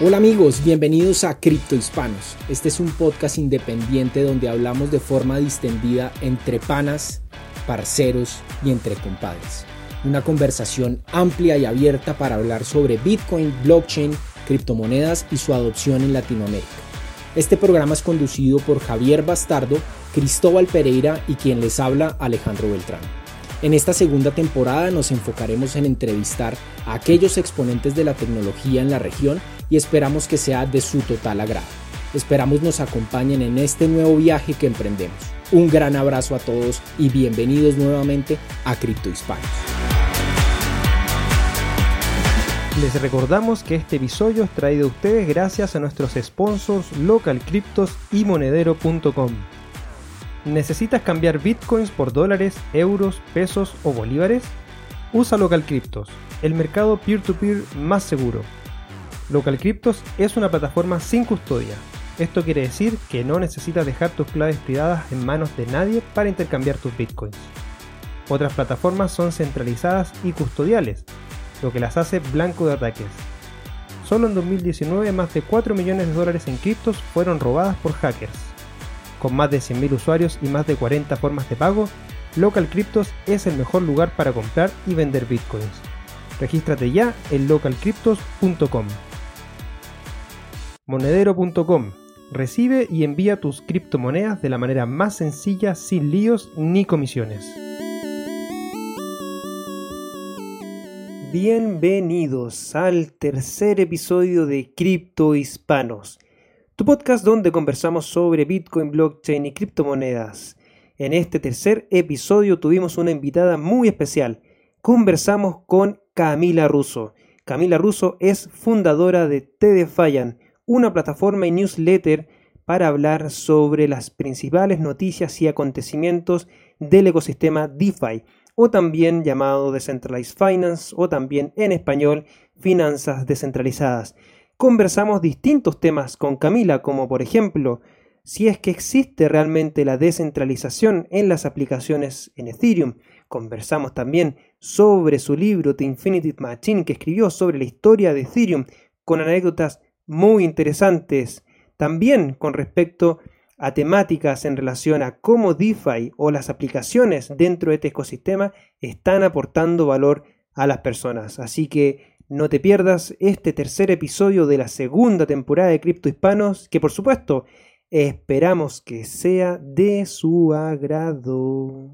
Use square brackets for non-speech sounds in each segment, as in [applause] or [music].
Hola amigos, bienvenidos a Cripto Hispanos. Este es un podcast independiente donde hablamos de forma distendida entre panas, parceros y entre compadres. Una conversación amplia y abierta para hablar sobre Bitcoin, blockchain, criptomonedas y su adopción en Latinoamérica. Este programa es conducido por Javier Bastardo, Cristóbal Pereira y quien les habla Alejandro Beltrán. En esta segunda temporada nos enfocaremos en entrevistar a aquellos exponentes de la tecnología en la región y esperamos que sea de su total agrado. Esperamos nos acompañen en este nuevo viaje que emprendemos. Un gran abrazo a todos y bienvenidos nuevamente a Cripto Hispanos. Les recordamos que este episodio es traído a ustedes gracias a nuestros sponsors LocalCryptos y Monedero.com. ¿Necesitas cambiar bitcoins por dólares, euros, pesos o bolívares? Usa LocalCryptos, el mercado peer-to-peer más seguro. LocalCryptos es una plataforma sin custodia. Esto quiere decir que no necesitas dejar tus claves privadas en manos de nadie para intercambiar tus bitcoins. Otras plataformas son centralizadas y custodiales, lo que las hace blanco de ataques. Solo en 2019 más de 4 millones de dólares en criptos fueron robadas por hackers. Con más de 100.000 usuarios y más de 40 formas de pago, Local Cryptos es el mejor lugar para comprar y vender bitcoins. Regístrate ya en localcryptos.com. Monedero.com. Recibe y envía tus criptomonedas de la manera más sencilla sin líos ni comisiones. Bienvenidos al tercer episodio de Cripto Hispanos tu podcast donde conversamos sobre Bitcoin, blockchain y criptomonedas. En este tercer episodio tuvimos una invitada muy especial. Conversamos con Camila Russo. Camila Russo es fundadora de TDFayan, una plataforma y newsletter para hablar sobre las principales noticias y acontecimientos del ecosistema DeFi, o también llamado Decentralized Finance, o también en español, finanzas descentralizadas conversamos distintos temas con Camila, como por ejemplo, si es que existe realmente la descentralización en las aplicaciones en Ethereum. Conversamos también sobre su libro The Infinity Machine que escribió sobre la historia de Ethereum con anécdotas muy interesantes. También con respecto a temáticas en relación a cómo DeFi o las aplicaciones dentro de este ecosistema están aportando valor a las personas. Así que no te pierdas este tercer episodio de la segunda temporada de Cripto Hispanos, que por supuesto esperamos que sea de su agrado.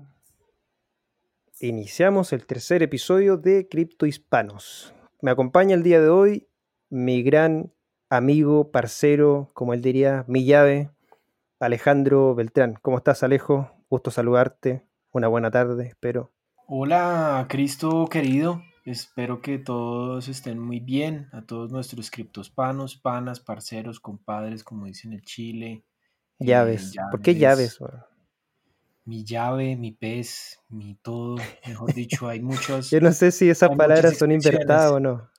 Iniciamos el tercer episodio de Cripto Hispanos. Me acompaña el día de hoy mi gran amigo, parcero, como él diría, mi llave, Alejandro Beltrán. ¿Cómo estás, Alejo? Gusto saludarte. Una buena tarde, espero. Hola, Cristo querido. Espero que todos estén muy bien, a todos nuestros criptospanos, panas, parceros, compadres, como dicen en Chile. Eh, llaves. ¿Por qué llaves? Mi llave, mi pez, mi todo. Mejor dicho, hay [laughs] muchos. Yo no sé si esas palabras son invertidas o no.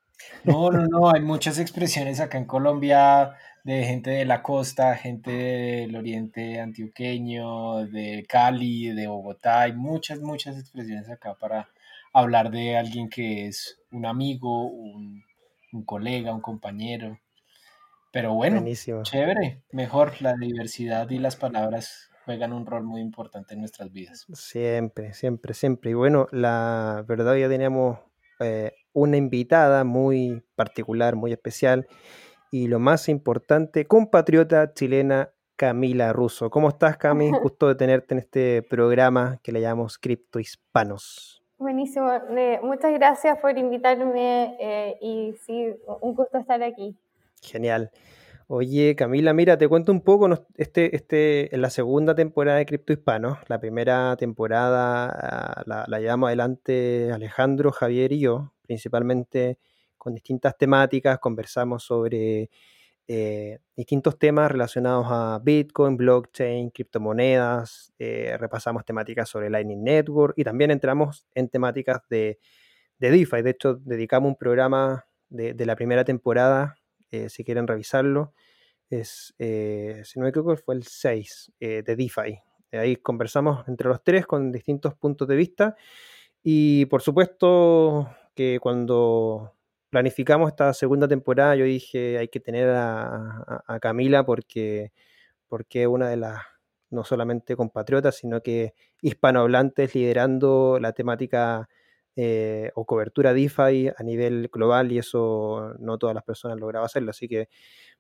No, no, no. Hay muchas expresiones acá en Colombia de gente de la costa, gente del oriente antioqueño, de Cali, de Bogotá. Hay muchas, muchas expresiones acá para hablar de alguien que es un amigo, un, colega, un compañero. Pero bueno, chévere, mejor la diversidad y las palabras juegan un rol muy importante en nuestras vidas. Siempre, siempre, siempre. Y bueno, la verdad ya teníamos eh, una invitada muy particular, muy especial. Y lo más importante, compatriota chilena Camila Russo. ¿Cómo estás, Cami? [laughs] Gusto de tenerte en este programa que le llamamos Cripto Hispanos. Buenísimo. muchas gracias por invitarme eh, y sí, un gusto estar aquí. Genial. Oye, Camila, mira, te cuento un poco, este, este, en la segunda temporada de Cripto Hispano, la primera temporada ah, la, la llevamos adelante Alejandro, Javier y yo, principalmente con distintas temáticas, conversamos sobre eh, distintos temas relacionados a Bitcoin, blockchain, criptomonedas, eh, repasamos temáticas sobre Lightning Network y también entramos en temáticas de, de DeFi. De hecho, dedicamos un programa de, la primera temporada, eh, si quieren revisarlo, es, si no me equivoco, fue el 6 de DeFi. Ahí conversamos entre los tres con distintos puntos de vista y por supuesto que cuando planificamos esta segunda temporada, yo dije, hay que tener a, Camila porque, porque es una de las, no solamente compatriotas, sino que hispanohablantes liderando la temática eh, o cobertura DeFi a nivel global y eso no todas las personas lograban hacerlo. Así que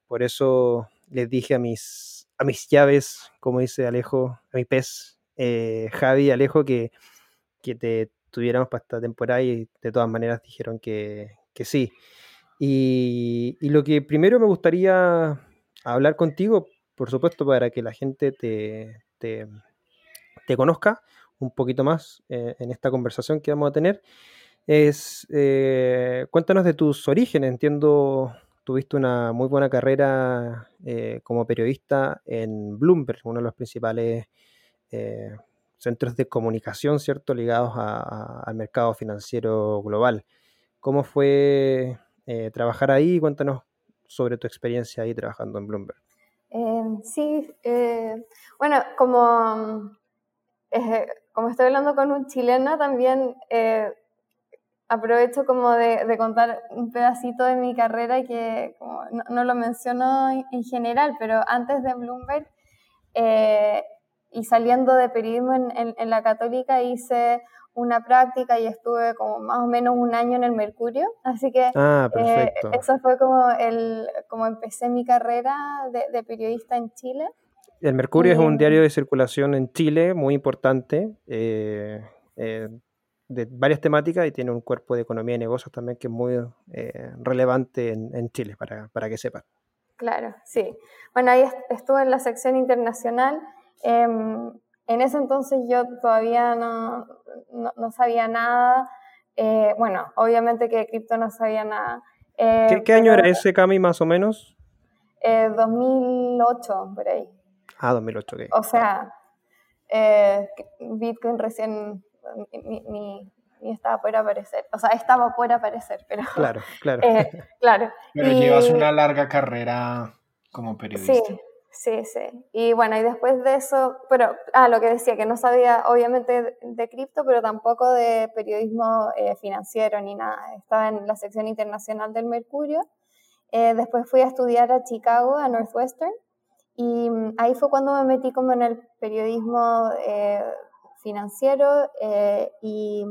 por eso les dije a mis, a mis llaves, como dice Alejo, a mi pez, eh, Javi, Alejo, que, que te tuviéramos para esta temporada y de todas maneras dijeron que, sí. Y, lo que primero me gustaría hablar contigo, por supuesto, para que la gente te, te, te conozca, un poquito más eh, en esta conversación que vamos a tener es, eh, cuéntanos de tus orígenes. Entiendo, tuviste una muy buena carrera eh, como periodista en Bloomberg, uno de los principales centros de comunicación, ¿cierto?, ligados al mercado financiero global. ¿Cómo fue trabajar ahí? Cuéntanos sobre tu experiencia ahí trabajando en Bloomberg. sí, bueno, como como estoy hablando con un chileno, también eh, aprovecho como de, contar un pedacito de mi carrera que no, lo menciono en, general, pero antes de Bloomberg eh, y saliendo de periodismo en, la católica hice una práctica y estuve como más o menos un año en el Mercurio, así que ah, eh, eso fue como, el, como empecé mi carrera de periodista en Chile. El Mercurio es un diario de circulación en Chile muy importante, eh, eh, de varias temáticas y tiene un cuerpo de economía y negocios también que es muy eh, relevante en, Chile, para, para, que sepan. Claro, sí. Bueno, ahí estuve en la sección internacional. Em, en ese entonces yo todavía no, no, sabía nada. bueno, obviamente que de cripto no sabía nada. ¿Qué, año era ese, Cami, más o menos? 2008, por ahí. Ah, 2008, O sea, eh, Bitcoin recién ni, estaba por aparecer. O sea, estaba por aparecer, pero... Claro, claro. [laughs] Eh, claro. Pero llevas una larga carrera como periodista. Sí, sí, sí. Y bueno, y después de eso, pero, ah, lo que decía, que no sabía obviamente de, cripto, pero tampoco de periodismo eh, financiero ni nada. Estaba en la sección internacional del Mercurio. después fui a estudiar a Chicago, a Northwestern, y mm, ahí fue cuando me metí como en el periodismo eh, financiero eh, y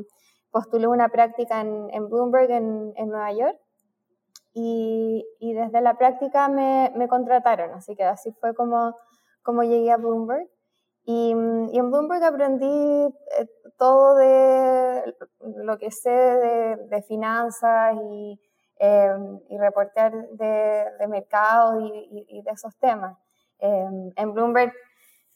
postulé una práctica en, en Bloomberg en, en, Nueva York. Y, y desde la práctica me, me, contrataron, así que así fue como, como llegué a Bloomberg. Y, mm, y en Bloomberg aprendí eh, todo de lo que sé de, de finanzas y, y reportear de, de mercados y, y, de esos temas. Em, en Bloomberg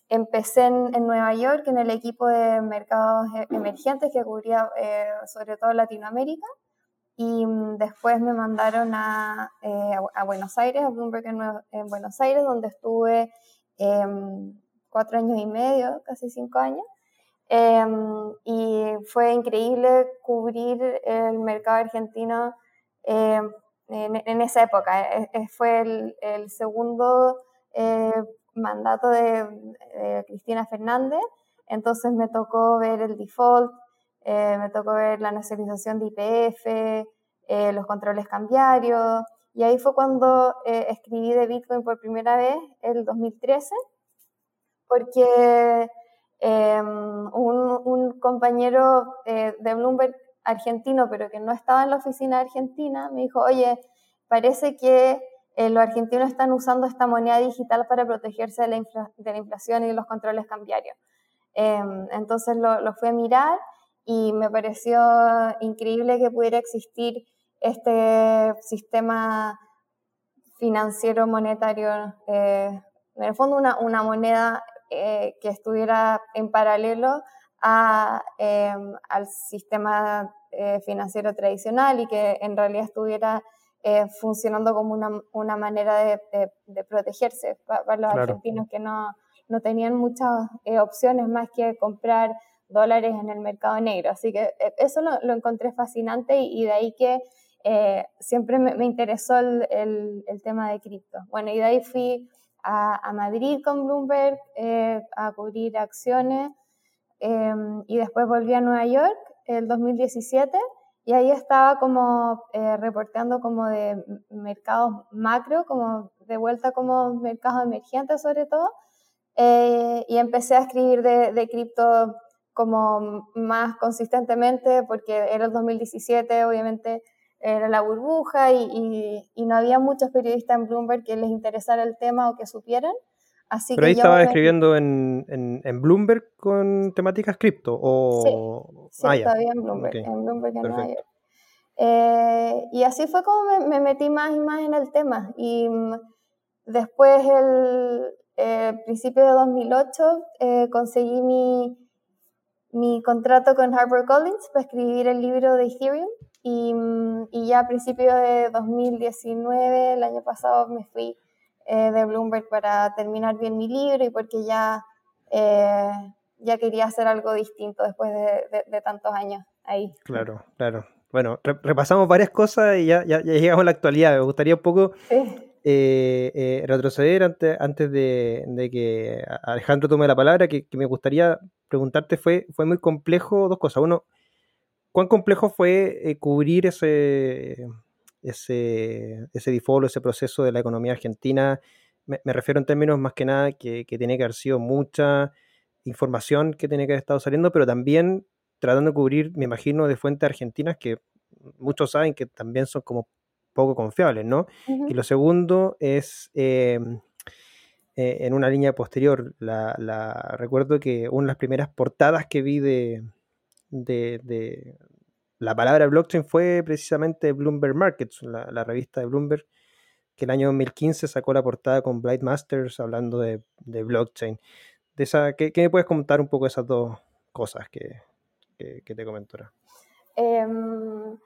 empecé en, Nueva York en el equipo de mercados e, emergentes que cubría eh, sobre todo Latinoamérica y mm, después me mandaron a, eh, a, Buenos Aires, a Bloomberg en, Buenos Aires, donde estuve em, cuatro años y medio, casi cinco años. Em, y fue increíble cubrir el mercado argentino en, esa época. E, e, fue el, el segundo eh, mandato de, Cristina Fernández, entonces me tocó ver el default, eh, me tocó ver la nacionalización de IPF, eh, los controles cambiarios, y ahí fue cuando escribí de Bitcoin por primera vez, el 2013, porque un, un, compañero de Bloomberg argentino, pero que no estaba en la oficina argentina, me dijo, oye, parece que eh, los argentinos están usando esta moneda digital para protegerse de la, de la inflación y de los controles cambiarios. Em, entonces lo, lo fui a mirar y me pareció increíble que pudiera existir este sistema financiero monetario, eh, en el fondo una, una moneda eh, que estuviera en paralelo a, em, al sistema financiero tradicional y que en realidad estuviera eh, funcionando como una, una manera de, de, protegerse. Para, los argentinos que no, no tenían muchas eh, opciones más que comprar dólares en el mercado negro. Así que eh, eso lo, lo encontré fascinante y, de ahí que siempre me, me interesó el, el, tema de cripto. Bueno, y de ahí fui a, a Madrid con Bloomberg a cubrir acciones y después volví a Nueva York el 2017 y ahí estaba como eh, reporteando como de mercados macro, como de vuelta como mercados emergentes sobre todo, eh, y empecé a escribir de, de cripto como más consistentemente porque era el 2017, obviamente era la burbuja y, y, no había muchos periodistas en Bloomberg que les interesara el tema o que supieran. Así Pero ahí estaba escribiendo en, en, en, Bloomberg con temáticas cripto o... Sí, sí ah, todavía en Bloomberg, en Bloomberg en Nueva York. Eh, y así fue como me, me, metí más y más en el tema. Y mm, después, el eh, principio de 2008, eh, conseguí mi, mi contrato con HarperCollins para escribir el libro de Ethereum. Y, mm, y ya a principios de 2019, el año pasado, me fui eh, de Bloomberg para terminar bien mi libro y porque ya, eh, ya quería hacer algo distinto después de, de, tantos años ahí. Claro, claro. Bueno, repasamos varias cosas y ya, ya, llegamos a la actualidad. Me gustaría un poco eh, retroceder antes, antes de, que Alejandro tome la palabra, que, me gustaría preguntarte, fue, fue muy complejo dos cosas. Uno, ¿cuán complejo fue cubrir ese ese, ese default, ese proceso de la economía argentina. Me, refiero en términos más que nada que, que, tiene que haber sido mucha información que tiene que haber estado saliendo, pero también tratando de cubrir, me imagino, de fuentes argentinas que muchos saben que también son como poco confiables, ¿no? Y lo segundo es, em, eh, en una línea posterior, la, la, recuerdo que una de las primeras portadas que vi de, de, la palabra blockchain fue precisamente Bloomberg Markets, la, revista de Bloomberg, que el año 2015 sacó la portada con Blight Masters hablando de, blockchain. De esa, ¿qué, me puedes contar un poco de esas dos cosas que, te comentó? Em,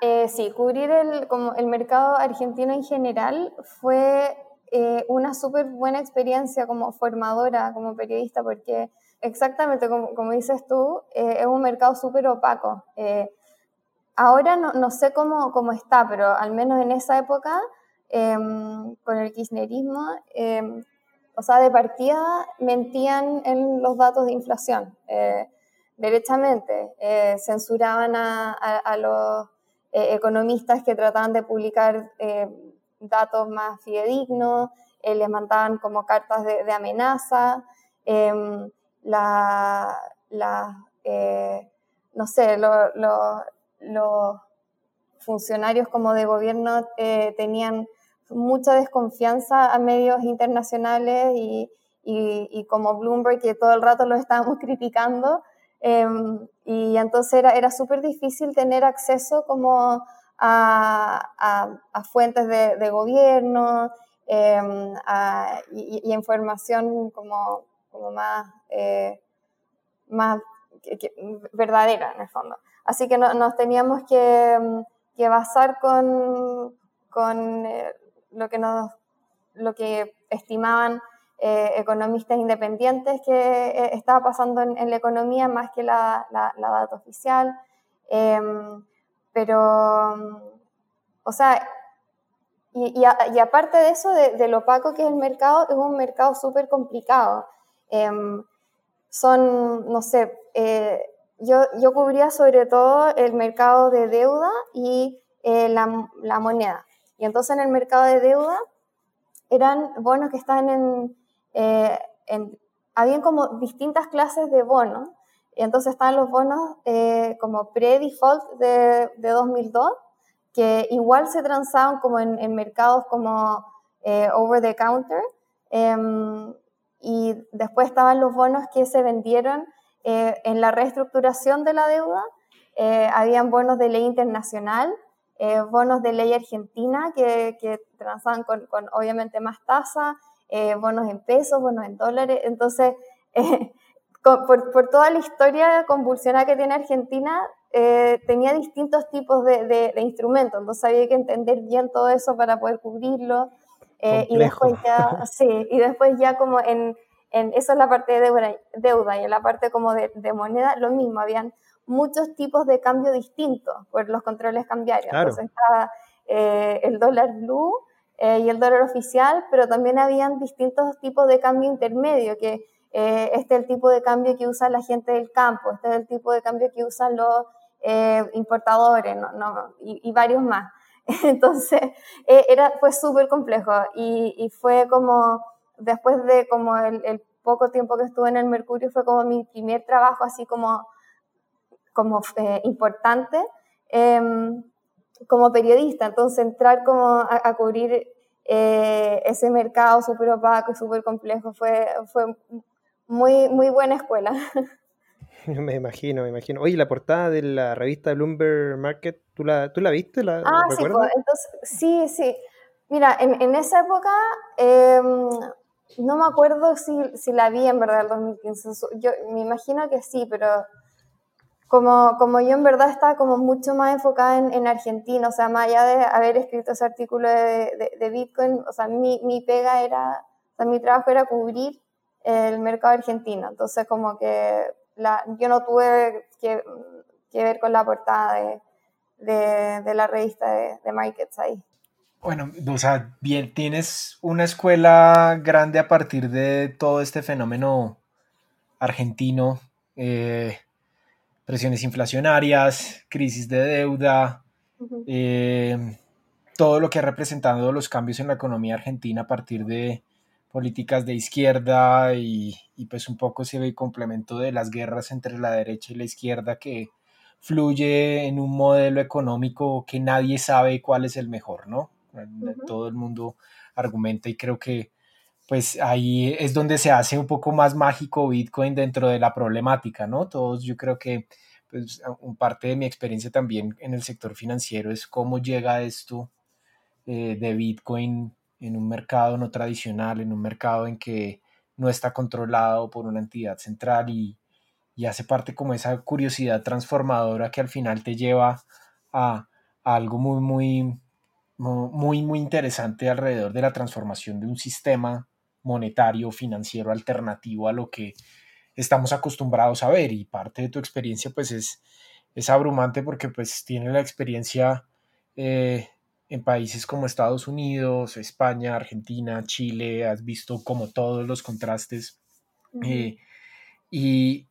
eh, sí, cubrir el, como el mercado argentino en general fue eh, una súper buena experiencia como formadora, como periodista, porque Exactamente, como, como dices tú, eh, es un mercado súper opaco. Eh, ahora no, no, sé cómo, cómo, está, pero al menos en esa época, em, con el kirchnerismo, em, o sea, de partida mentían en los datos de inflación, derechamente. censuraban a, a, los economistas que trataban de publicar datos más fidedignos, les mandaban como cartas de, amenaza. Em, la, la eh, no sé, los funcionarios como de gobierno eh, tenían mucha desconfianza a medios internacionales y, y, como Bloomberg, que todo el rato lo estábamos [laughs] criticando. Em, y entonces era, era súper difícil tener acceso como a, a, fuentes de, gobierno em, y, información como como más, eh, más verdadera en el fondo. Así que nos teníamos que, que, basar con, con eh, lo, que nos, lo que estimaban eh, economistas independientes que estaba pasando en, la economía más que la, la, data oficial. Em, pero, o sea, y, y, aparte de eso, de, lo opaco que es el mercado, es un mercado súper complicado. Em, son, no sé, eh, yo, yo cubría sobre todo el mercado de deuda y eh, la, la, moneda. Y entonces en el mercado de deuda eran bonos que estaban en, eh, en habían como distintas clases de bonos. Y entonces estaban los bonos como pre-default de, de, 2002, que igual se transaban como en, en mercados como over the counter. Em, y después estaban los bonos que se vendieron eh, en la reestructuración de la deuda. Eh, habían bonos de ley internacional, eh, bonos de ley argentina que, que transaban con, con, obviamente más tasa, bonos en pesos, bonos en dólares. Entonces, [laughs] por, por, toda la historia convulsionada que tiene Argentina, tenía distintos tipos de, de, de, instrumentos. Entonces había que entender bien todo eso para poder cubrirlo. Eh, y después ya, [laughs] sí, y después ya como en, en, eso es la parte de deuda, deuda y en la parte como de, de, moneda, lo mismo, habían muchos tipos de cambio distintos por los controles cambiarios. Entonces estaba eh, el dólar blue eh, y el dólar oficial, pero también habían distintos tipos de cambio intermedio, que este es el tipo de cambio que usa la gente del campo, este es el tipo de cambio que usan los importadores no, y, varios más. [laughs] Entonces, era, fue súper complejo y, y, fue como, después de como el, el, poco tiempo que estuve en el Mercurio, fue como mi primer trabajo así como, como importante. Em, como periodista, entonces entrar como a, cubrir eh, ese mercado súper opaco y súper complejo fue, fue muy, muy buena escuela. [laughs] Me imagino, me imagino. Oye, la portada de la revista Bloomberg Market, ¿tú la, tú la viste? ¿La, ah, sí, pues, entonces, sí, sí. Mira, en, en esa época em, no me acuerdo si, si, la vi en verdad el 2015. Yo me imagino que sí, pero como, como yo en verdad estaba como mucho más enfocada en, en Argentina, o sea, más allá de haber escrito ese artículo de, de, Bitcoin, o sea, mi, mi, pega era, o sea, mi trabajo era cubrir el mercado argentino, entonces como que la, yo no tuve que, que ver con la portada de, de, de la revista de, de, Markets ahí. Bueno, o sea, bien, tienes una escuela grande a partir de todo este fenómeno argentino. Eh, presiones inflacionarias, crisis de deuda, eh, todo lo que ha representado los cambios en la economía argentina a partir de políticas de izquierda y, pues un poco se ve el complemento de las guerras entre la derecha y la izquierda que fluye en un modelo económico que nadie sabe cuál es el mejor, ¿no? Todo el mundo argumenta y creo que pues ahí es donde se hace un poco más mágico Bitcoin dentro de la problemática, ¿no? Todos yo creo que pues parte de mi experiencia también en el sector financiero es cómo llega esto eh, de Bitcoin en un mercado no tradicional, en un mercado en que no está controlado por una entidad central y, y hace parte como esa curiosidad transformadora que al final te lleva a, a algo muy, muy, muy, muy interesante alrededor de la transformación de un sistema monetario, financiero alternativo a lo que estamos acostumbrados a ver. Y parte de tu experiencia pues es, es abrumante porque pues tiene la experiencia eh, en países como Estados Unidos, España, Argentina, Chile, has visto como todos los contrastes eh, y,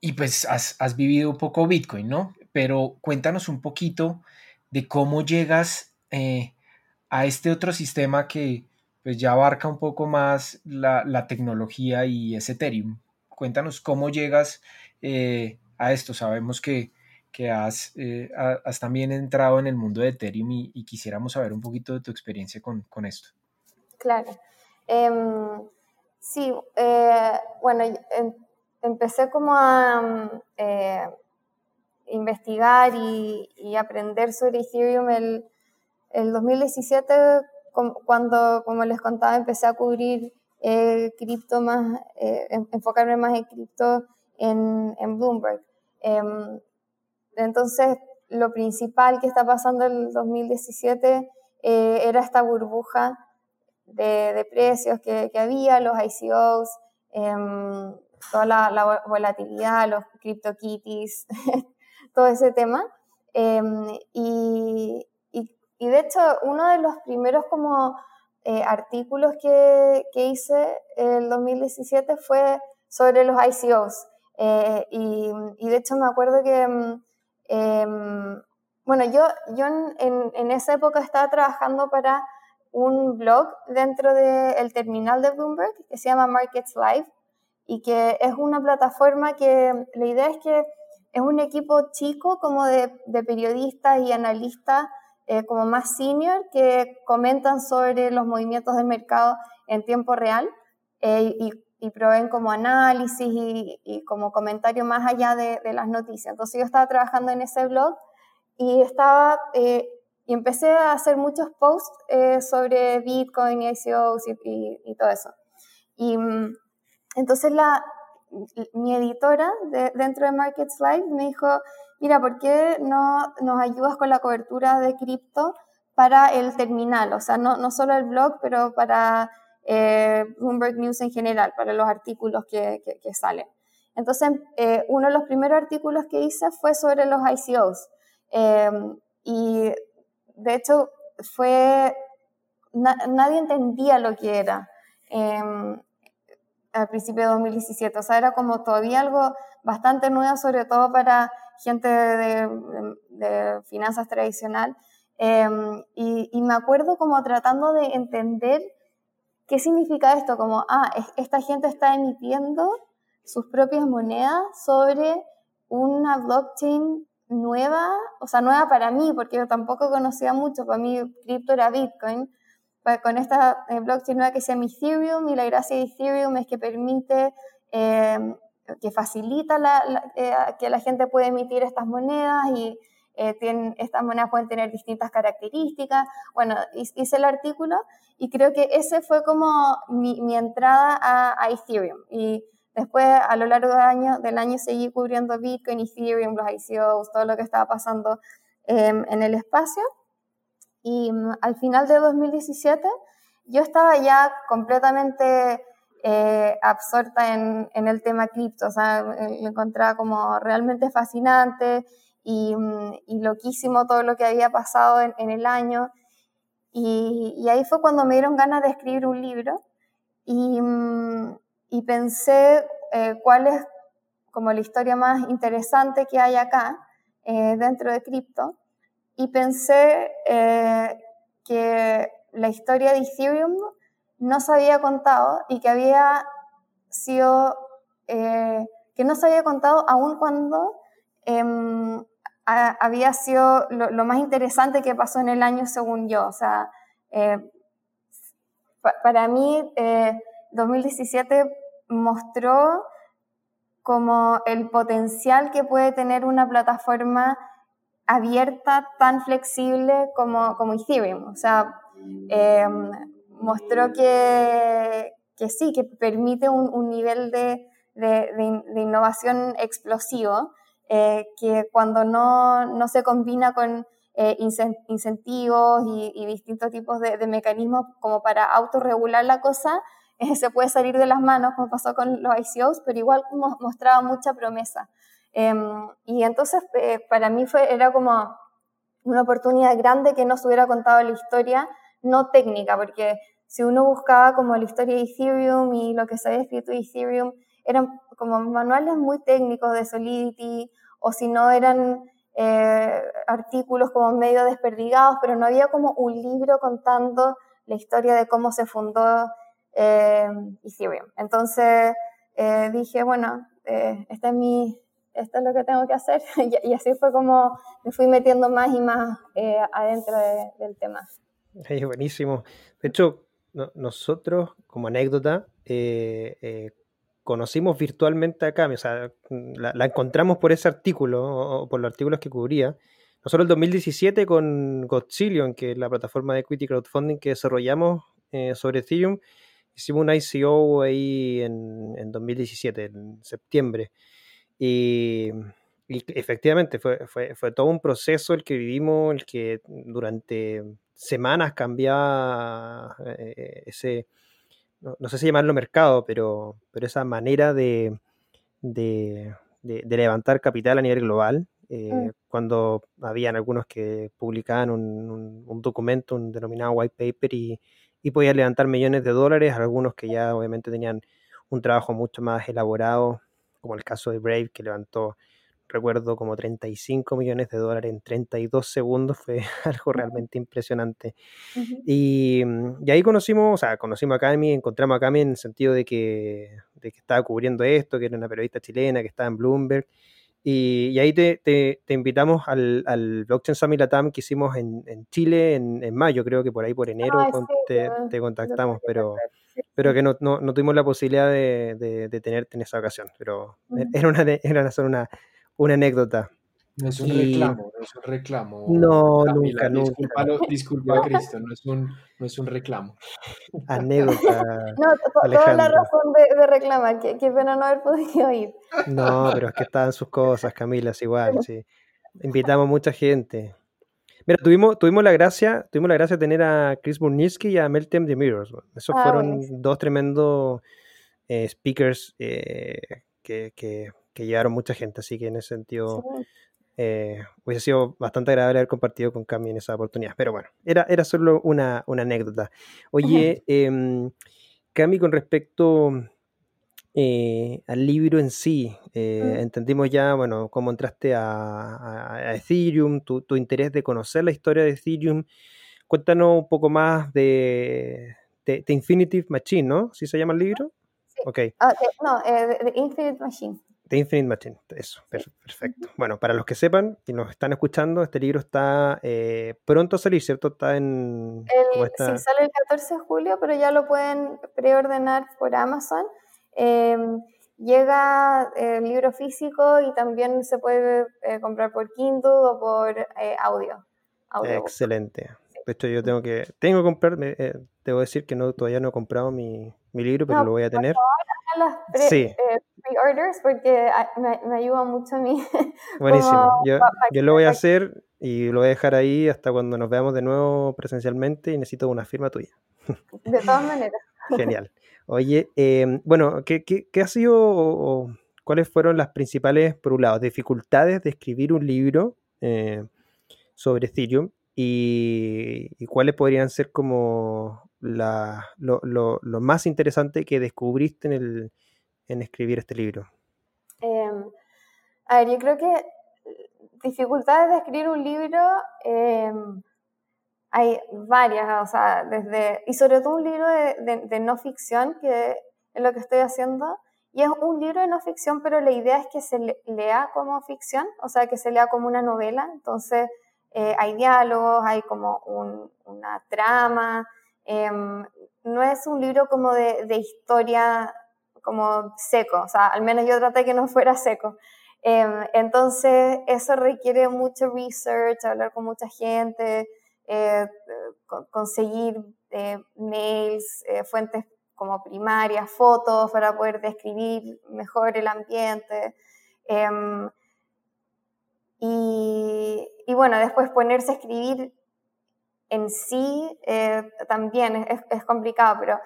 y, pues has, has, vivido un poco Bitcoin, ¿no? Pero cuéntanos un poquito de cómo llegas eh, a este otro sistema que, pues ya abarca un poco más la, tecnología y es Ethereum. Cuéntanos cómo llegas eh, a esto. Sabemos que, que has, eh, has, también entrado en el mundo de Ethereum y, quisiéramos saber un poquito de tu experiencia con, con esto. Claro. Em, sí, eh, bueno, em, empecé como a investigar y, y, aprender sobre Ethereum el, el 2017 cuando, como les contaba, empecé a cubrir eh, cripto más, eh, enfocarme más en cripto en, en, Bloomberg. Em, entonces, lo principal que está pasando en el 2017 eh, era esta burbuja de, de precios que, había, los ICOs, em, toda la, la, volatilidad, los CryptoKitties, [laughs] todo ese tema. Em, y, y de hecho, uno de los primeros como eh, artículos que, que, hice el 2017 fue sobre los ICOs. Eh, y, de hecho me acuerdo que, mm, em, bueno, yo, yo en, en, esa época estaba trabajando para un blog dentro del terminal de Bloomberg que se llama Markets Live y que es una plataforma que la idea es que es un equipo chico como de, de periodistas y analistas eh, como más senior que comentan sobre los movimientos del mercado en tiempo real eh, y, y, proveen como análisis y, y, como comentario más allá de, de, las noticias. Entonces yo estaba trabajando en ese blog y estaba eh, y empecé a hacer muchos posts sobre Bitcoin, ICOs y, y, todo eso. Y mm, entonces la, mi editora de, dentro de Markets Live me dijo, mira, ¿por qué no nos ayudas con la cobertura de cripto para el terminal? O sea, no, no solo el blog, pero para eh, Bloomberg News en general, para los artículos que, que, salen. Entonces, eh, uno de los primeros artículos que hice fue sobre los ICOs. Eh, y de hecho, fue. nadie entendía lo que era al principio de 2017. O sea, era como todavía algo bastante nuevo, sobre todo para gente de, finanzas tradicional. Em, y, me acuerdo como tratando de entender qué significa esto, como, ah, esta gente está emitiendo sus propias monedas sobre una blockchain nueva, o sea, nueva para mí, porque yo tampoco conocía mucho, para mí cripto era Bitcoin, pues con esta eh, blockchain nueva que se llama Ethereum, y la gracia de Ethereum es que permite, em, que facilita la, eh, que la gente pueda emitir estas monedas y eh, tienen, estas monedas pueden tener distintas características. Bueno, hice el artículo y creo que ese fue como mi, mi entrada a, a Ethereum. Y Después, a lo largo del año, del año seguí cubriendo Bitcoin, Ethereum, los ICOs, todo lo que estaba pasando em, en el espacio. Y mm, al final de 2017, yo estaba ya completamente eh, absorta en, en, el tema cripto. O sea, lo encontraba como realmente fascinante y, mm, y, loquísimo todo lo que había pasado en, en el año. Y, y, ahí fue cuando me dieron ganas de escribir un libro. Y, mm, y pensé eh, cuál es como la historia más interesante que hay acá eh, dentro de cripto y pensé eh, que la historia de Ethereum no se había contado y que había sido que no se había contado aún cuando em, había sido lo, lo, más interesante que pasó en el año según yo o sea para mí 2017 mostró como el potencial que puede tener una plataforma abierta tan flexible como, como Ethereum. O sea, em, mostró que, que, sí, que permite un, nivel de, de, innovación explosivo, eh, que cuando no, no, se combina con eh, incentivos y, y, distintos tipos de, mecanismos como para autorregular la cosa, [laughs] se puede salir de las manos, como pasó con los ICOs, pero igual mostraba mucha promesa. Em, y entonces eh, para mí fue, era como una oportunidad grande que no se hubiera contado la historia, no técnica, porque si uno buscaba como la historia de Ethereum y lo que se había escrito de Ethereum, eran como manuales muy técnicos de Solidity, o si no eran eh, artículos como medio desperdigados, pero no había como un libro contando la historia de cómo se fundó eh, Ethereum. Entonces eh, dije, bueno, eh, este es mi, esto es lo que tengo que hacer [laughs] y, así fue como me fui metiendo más y más adentro del tema. [laughs] buenísimo. De hecho, nosotros, como anécdota, conocimos virtualmente a Cami, o sea, la, encontramos por ese artículo o, por los artículos que cubría. Nosotros el 2017 con Godzillion, que es la plataforma de equity crowdfunding que desarrollamos sobre Ethereum, hicimos un ICO ahí en, en 2017, en septiembre. Y, efectivamente fue, fue, fue, todo un proceso el que vivimos, el que durante semanas cambiaba eh, ese, no, sé si llamarlo mercado, pero, pero esa manera de, de, de, levantar capital a nivel global. Eh, mm. Cuando habían algunos que publicaban un, un, un documento, un denominado white paper, y, y podía levantar millones de dólares, algunos que ya obviamente tenían un trabajo mucho más elaborado, como el caso de Brave, que levantó, recuerdo, como 35 millones de dólares en 32 segundos, fue [laughs] algo realmente impresionante. y, y, ahí conocimos, o sea, conocimos a Cami, encontramos a Cami en el sentido de que, de que estaba cubriendo esto, que era una periodista chilena, que estaba en Bloomberg, y, ahí te, te, invitamos al, al, Blockchain Summit Latam que hicimos en, en Chile en, en, mayo, creo que por ahí por enero te, te, contactamos, pero, pero que no, no, no, tuvimos la posibilidad de, de, de, tenerte en esa ocasión. Pero era, una, era solo una, una anécdota. No es un reclamo, no es un reclamo. No, nunca, nunca. Disculpa, Cristo, no es un, no es un reclamo. [laughs] Anécdota. [laughs] No, toda la razón de, de reclamar, qué, pena no haber podido ir. No, pero es que estaban sus cosas, Camila, es igual, sí. Invitamos mucha gente. Mira, tuvimos, tuvimos la gracia, tuvimos la gracia de tener a Chris Burniski y a Meltem de Mirrors. Esos ah, fueron dos tremendos eh, speakers eh, que, que, que, llevaron mucha gente, así que en ese sentido eh, hubiese sido bastante agradable haber compartido con Cami en esa oportunidad. Pero bueno, era, era solo una, una anécdota. Oye, [laughs] eh, Cami, con respecto eh, al libro en sí. Eh, entendimos ya, bueno, cómo entraste a, Ethereum, tu, interés de conocer la historia de Ethereum. Cuéntanos un poco más de, de, Infinitive Machine, ¿no? ¿Sí se llama el libro? Sí. Okay. Ah, no, de Infinite Machine. The Infinite Machine, eso, perfecto. Bueno, para los que sepan y nos están escuchando, este libro está eh, pronto a salir, ¿cierto? Está en... Sí, sale el 14 de julio, pero ya lo pueden preordenar por Amazon. Em, llega el libro físico y también se puede eh, comprar por Kindle o por eh, audio. Excelente. De hecho, yo tengo que, tengo que comprar, debo decir que no, todavía no he comprado mi, libro, pero lo voy a tener las pre, eh, orders porque ah, me, me, ayuda mucho a mí. [laughs] Buenísimo. yo, yo, lo voy a hacer y lo voy a dejar ahí hasta cuando nos veamos de nuevo presencialmente y necesito una firma tuya. [laughs] De todas maneras. [laughs] Genial. Oye, em, bueno, ¿qué, qué, qué ha sido o, cuáles fueron las principales, por un lado, dificultades de escribir un libro eh, sobre Ethereum y, y, cuáles podrían ser como la, lo, lo, lo, más interesante que descubriste en, el, en escribir este libro? Em, a ver, yo creo que dificultades de escribir un libro em, hay varias, o sea, desde, y sobre todo un libro de, no ficción, que es lo que estoy haciendo, y es un libro de no ficción, pero la idea es que se lea como ficción, o sea, que se lea como una novela, entonces eh, hay diálogos, hay como un, una trama, Em, no es un libro como de, historia como seco, o sea, al menos yo traté que no fuera seco. Em, entonces, eso requiere mucho research, hablar con mucha gente, eh, conseguir eh, mails, eh, fuentes como primarias, fotos para poder describir mejor el ambiente. Em, y, bueno, después ponerse a escribir en sí también es, complicado, pero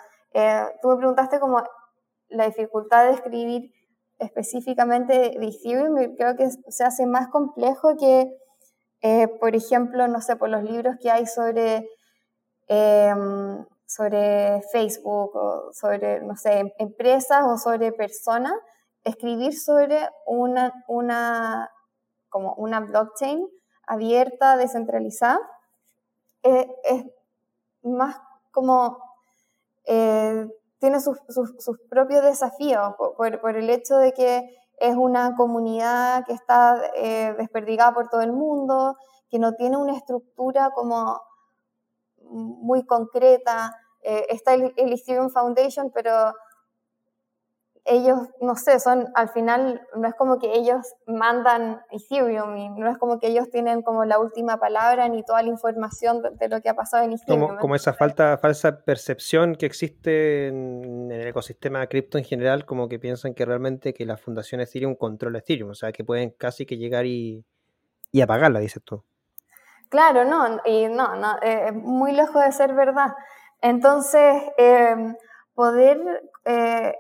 tú me preguntaste como la dificultad de escribir específicamente de creo que se hace más complejo que, eh, por ejemplo, no sé, por los libros que hay sobre, em, sobre Facebook o sobre, no sé, em, empresas o sobre personas, escribir sobre una, una, como una blockchain abierta, descentralizada, eh, es más como eh, tiene sus, propios desafíos por, el hecho de que es una comunidad que está eh, desperdigada por todo el mundo, que no tiene una estructura como muy concreta. está el, el Foundation, pero ellos, no sé, son al final, no es como que ellos mandan Ethereum y no es como que ellos tienen como la última palabra ni toda la información de, lo que ha pasado en Ethereum. Como, esa falta, falsa percepción que existe en, el ecosistema de cripto en general, como que piensan que realmente que la fundación Ethereum controla Ethereum, o sea, que pueden casi que llegar y, y apagarla, dices tú. Claro, no, y no, no, eh, muy lejos de ser verdad. Entonces, eh, poder... Eh,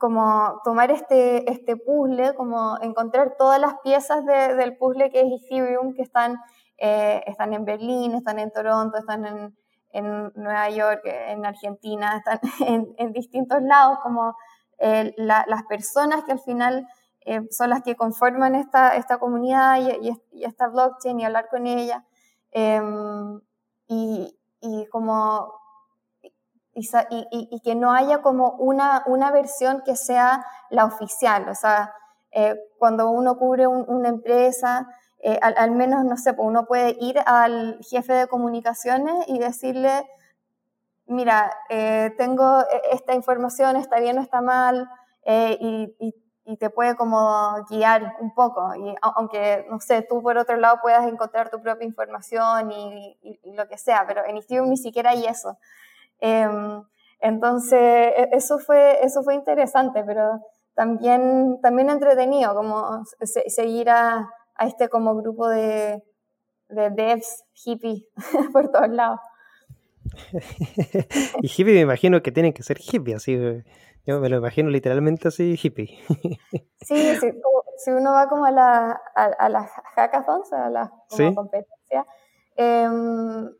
como tomar este, este puzzle, como encontrar todas las piezas del puzzle que es Ethereum, que están, eh, están en Berlín, están en Toronto, están en, en Nueva York, en Argentina, están [laughs] en, en distintos lados, como eh, las personas que al final eh, son las que conforman esta, esta comunidad y, y, esta blockchain y hablar con ella. Em, y, y como y, que no haya como una, una versión que sea la oficial. O sea, eh, cuando uno cubre una empresa, eh, al, menos, no sé, pues uno puede ir al jefe de comunicaciones y decirle, mira, eh, tengo esta información, está bien o está mal, y, y, te puede como guiar un poco. Y aunque, no sé, tú por otro lado puedas encontrar tu propia información y, lo que sea, pero en Ethereum ni siquiera hay eso. Em, entonces, e, eso fue, eso fue interesante, pero también, también entretenido, como seguir a, a, este como grupo de, de devs hippie [laughs] por todos lados. [laughs] y hippie me imagino que tienen que ser hippie, así, yo me lo imagino literalmente así hippie. [laughs] sí, si uno va como a, la, a, las hackathons, a las competencias, em,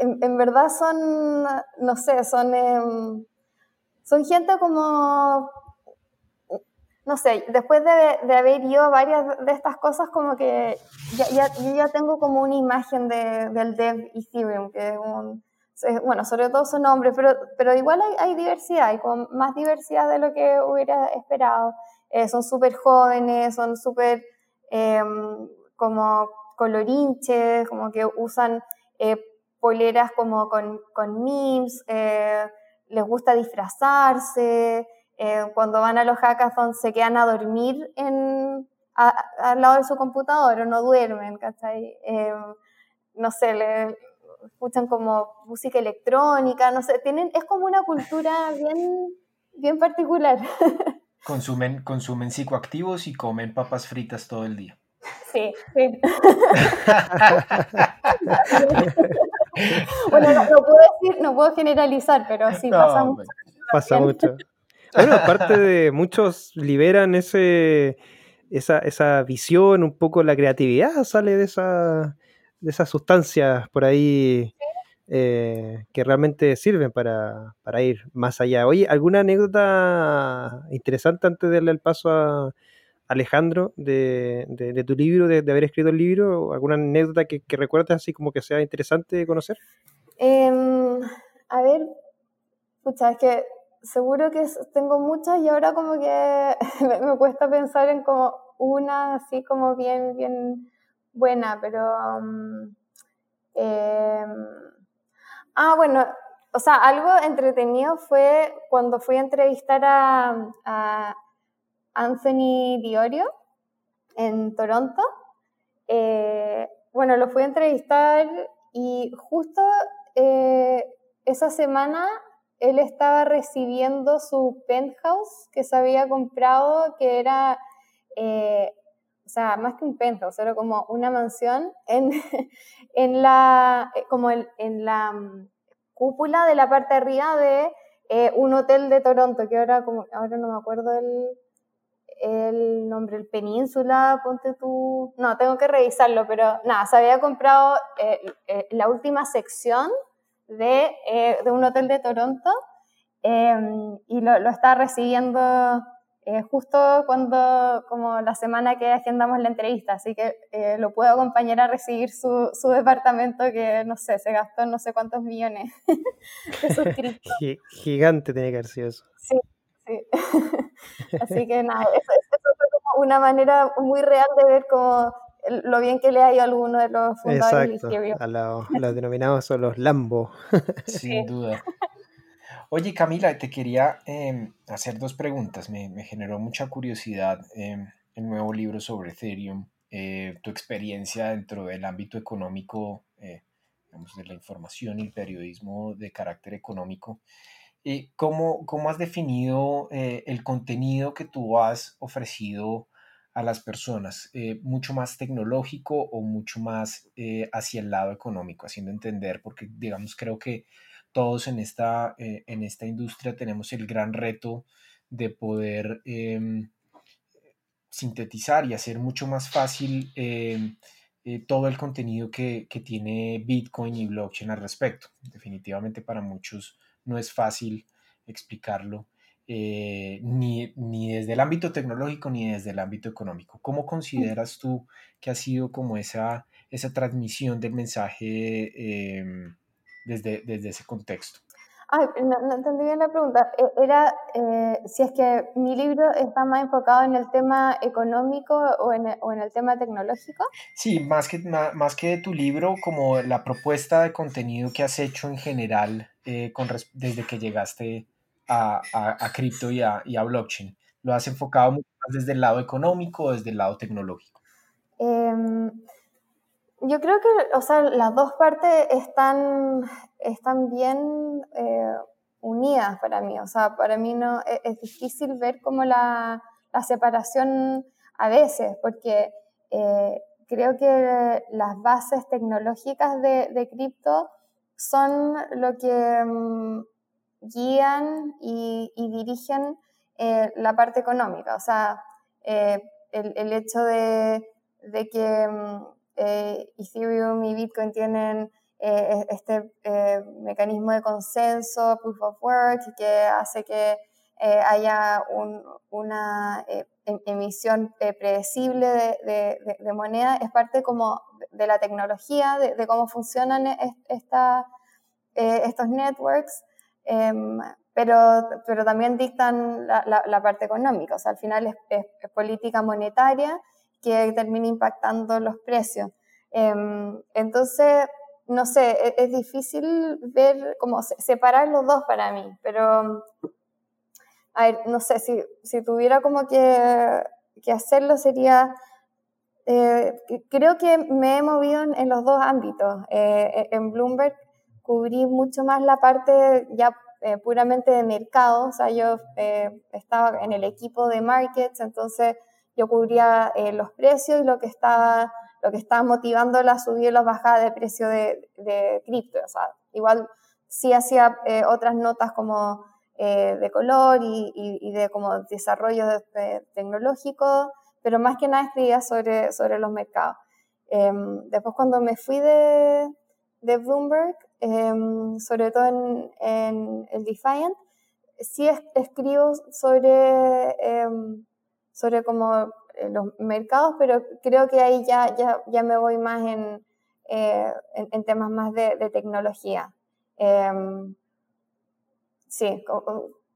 en, verdad son, no sé, son, em, son gente como no sé, después de, haber ido varias de estas cosas, como que ya, ya, yo ya tengo como una imagen de, del Dev Ethereum, que es un, bueno, sobre todo su nombre, pero, pero igual hay, hay diversidad, hay como más diversidad de lo que hubiera esperado. Eh, son súper jóvenes, son súper em, como colorinches, como que usan eh, poleras como con, con memes, eh, les gusta disfrazarse, cuando van a los hackathons se quedan a dormir en, al lado de su computador o no duermen, ¿cachai? no sé, le, escuchan como música electrónica, no sé, tienen, es como una cultura bien, bien particular. [laughs] Consumen, consumen psicoactivos y comen papas fritas todo el día. Sí, sí. [laughs] [laughs] [laughs] bueno, no, puedo decir, no puedo generalizar, pero sí pasa mucho. Pasa mucho. [laughs] Bueno, aparte de muchos liberan ese, esa, esa visión, un poco la creatividad sale de esa, de esas sustancias por ahí eh, que realmente sirven para, ir más allá. Oye, ¿alguna anécdota interesante antes de darle el paso a Alejandro de, tu libro, de, haber escrito el libro? ¿Alguna anécdota que, que recuerdes así como que sea interesante conocer? Em, a ver, pucha, es que seguro que tengo muchas y ahora como que [laughs] me, cuesta pensar en como una así como bien, bien buena, pero... Um, em, Ah, bueno, o sea, algo entretenido fue cuando fui a entrevistar a, Anthony Diorio en Toronto. Eh, bueno, lo fui a entrevistar y justo eh, esa semana él estaba recibiendo su penthouse que se había comprado, que era, eh, o sea, más que un penthouse, era como una mansión en, [laughs] en la, como en la cúpula de la parte arriba de un hotel de Toronto, que ahora, como, ahora no me acuerdo el, el nombre, el Península, ponte tú, no, tengo que revisarlo, pero nada, se había comprado eh, eh, la última sección de, de, un hotel de Toronto y lo, lo está recibiendo eh, justo cuando, como la semana que agendamos la entrevista, así que eh, lo puedo acompañar a recibir su, su, departamento que, no sé, se gastó no sé cuántos millones [laughs] de [laughs] suscriptores. Gigante tiene que haber sido eso. Sí, sí. [laughs] así que nada, eso, fue como una manera muy real de ver como lo bien que le ha ido a alguno de los fundadores Exacto, a los denominados son los Lambo. [laughs] Sin duda. Oye, Camila, te quería em, hacer dos preguntas. Me, generó mucha curiosidad em, el nuevo libro sobre Ethereum, eh, tu experiencia dentro del ámbito económico, eh, digamos, de la información y el periodismo de carácter económico. Eh, ¿cómo, ¿Cómo has definido el contenido que tú has ofrecido a las personas? ¿Mucho más tecnológico o mucho más hacia el lado económico? Haciendo entender, porque digamos, creo que todos en esta, eh, en esta industria tenemos el gran reto de poder em, sintetizar y hacer mucho más fácil em, eh, todo el contenido que, tiene Bitcoin y blockchain al respecto. Definitivamente para muchos no es fácil explicarlo. Eh, ni, ni, desde el ámbito tecnológico ni desde el ámbito económico. ¿Cómo consideras tú que ha sido como esa, esa transmisión del mensaje em, desde, desde ese contexto. Ay, no, entendí bien la pregunta. E, era eh, si es que mi libro está más enfocado en el tema económico o en el, o en el tema tecnológico. Sí, más que, más que tu libro, como la propuesta de contenido que has hecho en general eh, con, desde que llegaste a, a, a cripto y a, y a, blockchain. ¿Lo has enfocado mucho más desde el lado económico o desde el lado tecnológico? Eh, yo creo que, o sea, las dos partes están, están bien eh, unidas para mí. O sea, para mí no e, es, difícil ver como la, la, separación a veces, porque eh, creo que las bases tecnológicas de, de cripto son lo que mm, guían y, dirigen eh, la parte económica. O sea, el, el, hecho de, que mm, eh, Ethereum y Bitcoin tienen eh, este eh, mecanismo de consenso, proof of work, que hace que haya una em, emisión predecible de, moneda, es parte como de la tecnología, de, cómo funcionan esta, estos networks. Em, pero, pero también dictan la, parte económica, o sea, al final es, política monetaria que termina impactando los precios. Em, entonces, no sé, es, es, difícil ver, como separar los dos para mí, pero, a ver, no sé, si, si tuviera como que, que hacerlo sería, eh, creo que me he movido en, los dos ámbitos. Eh, en Bloomberg cubrí mucho más la parte ya eh, puramente de mercado, o sea, yo eh, estaba en el equipo de markets, entonces yo cubría eh, los precios y lo que estaba lo que estaba motivando la subida y la bajada de precio de, de cripto, o sea, igual sí hacía otras notas como de color y, y, de como desarrollo tecnológico, pero más que nada escribía sobre, sobre los mercados. Em, después cuando me fui de, de Bloomberg, Em, sobre todo en, el Defiant, sí escribo sobre, em, sobre como eh, los mercados, pero creo que ahí ya, ya, ya me voy más en, eh, en, temas más de, tecnología. Em, sí,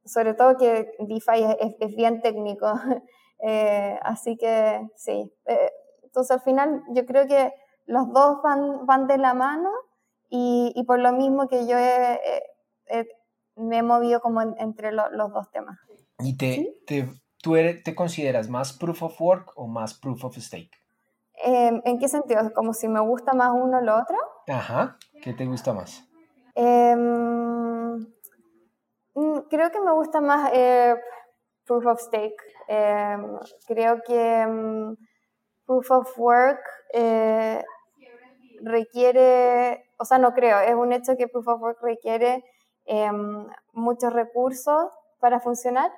sobre todo que DeFi es, bien técnico, [laughs] eh, así que sí. entonces al final yo creo que los dos van, van de la mano y, por lo mismo que yo me he movido como entre los dos temas. ¿Y te, te, tú eres, te consideras más proof of work o más proof of stake? Em, ¿En qué sentido? ¿Como si me gusta más uno o lo otro? Ajá, ¿qué te gusta más? Em, creo que me gusta más eh, proof of stake. Em, creo que mm, proof of work eh, requiere, o sea, no creo, es un hecho que Proof of Work requiere em, muchos recursos para funcionar.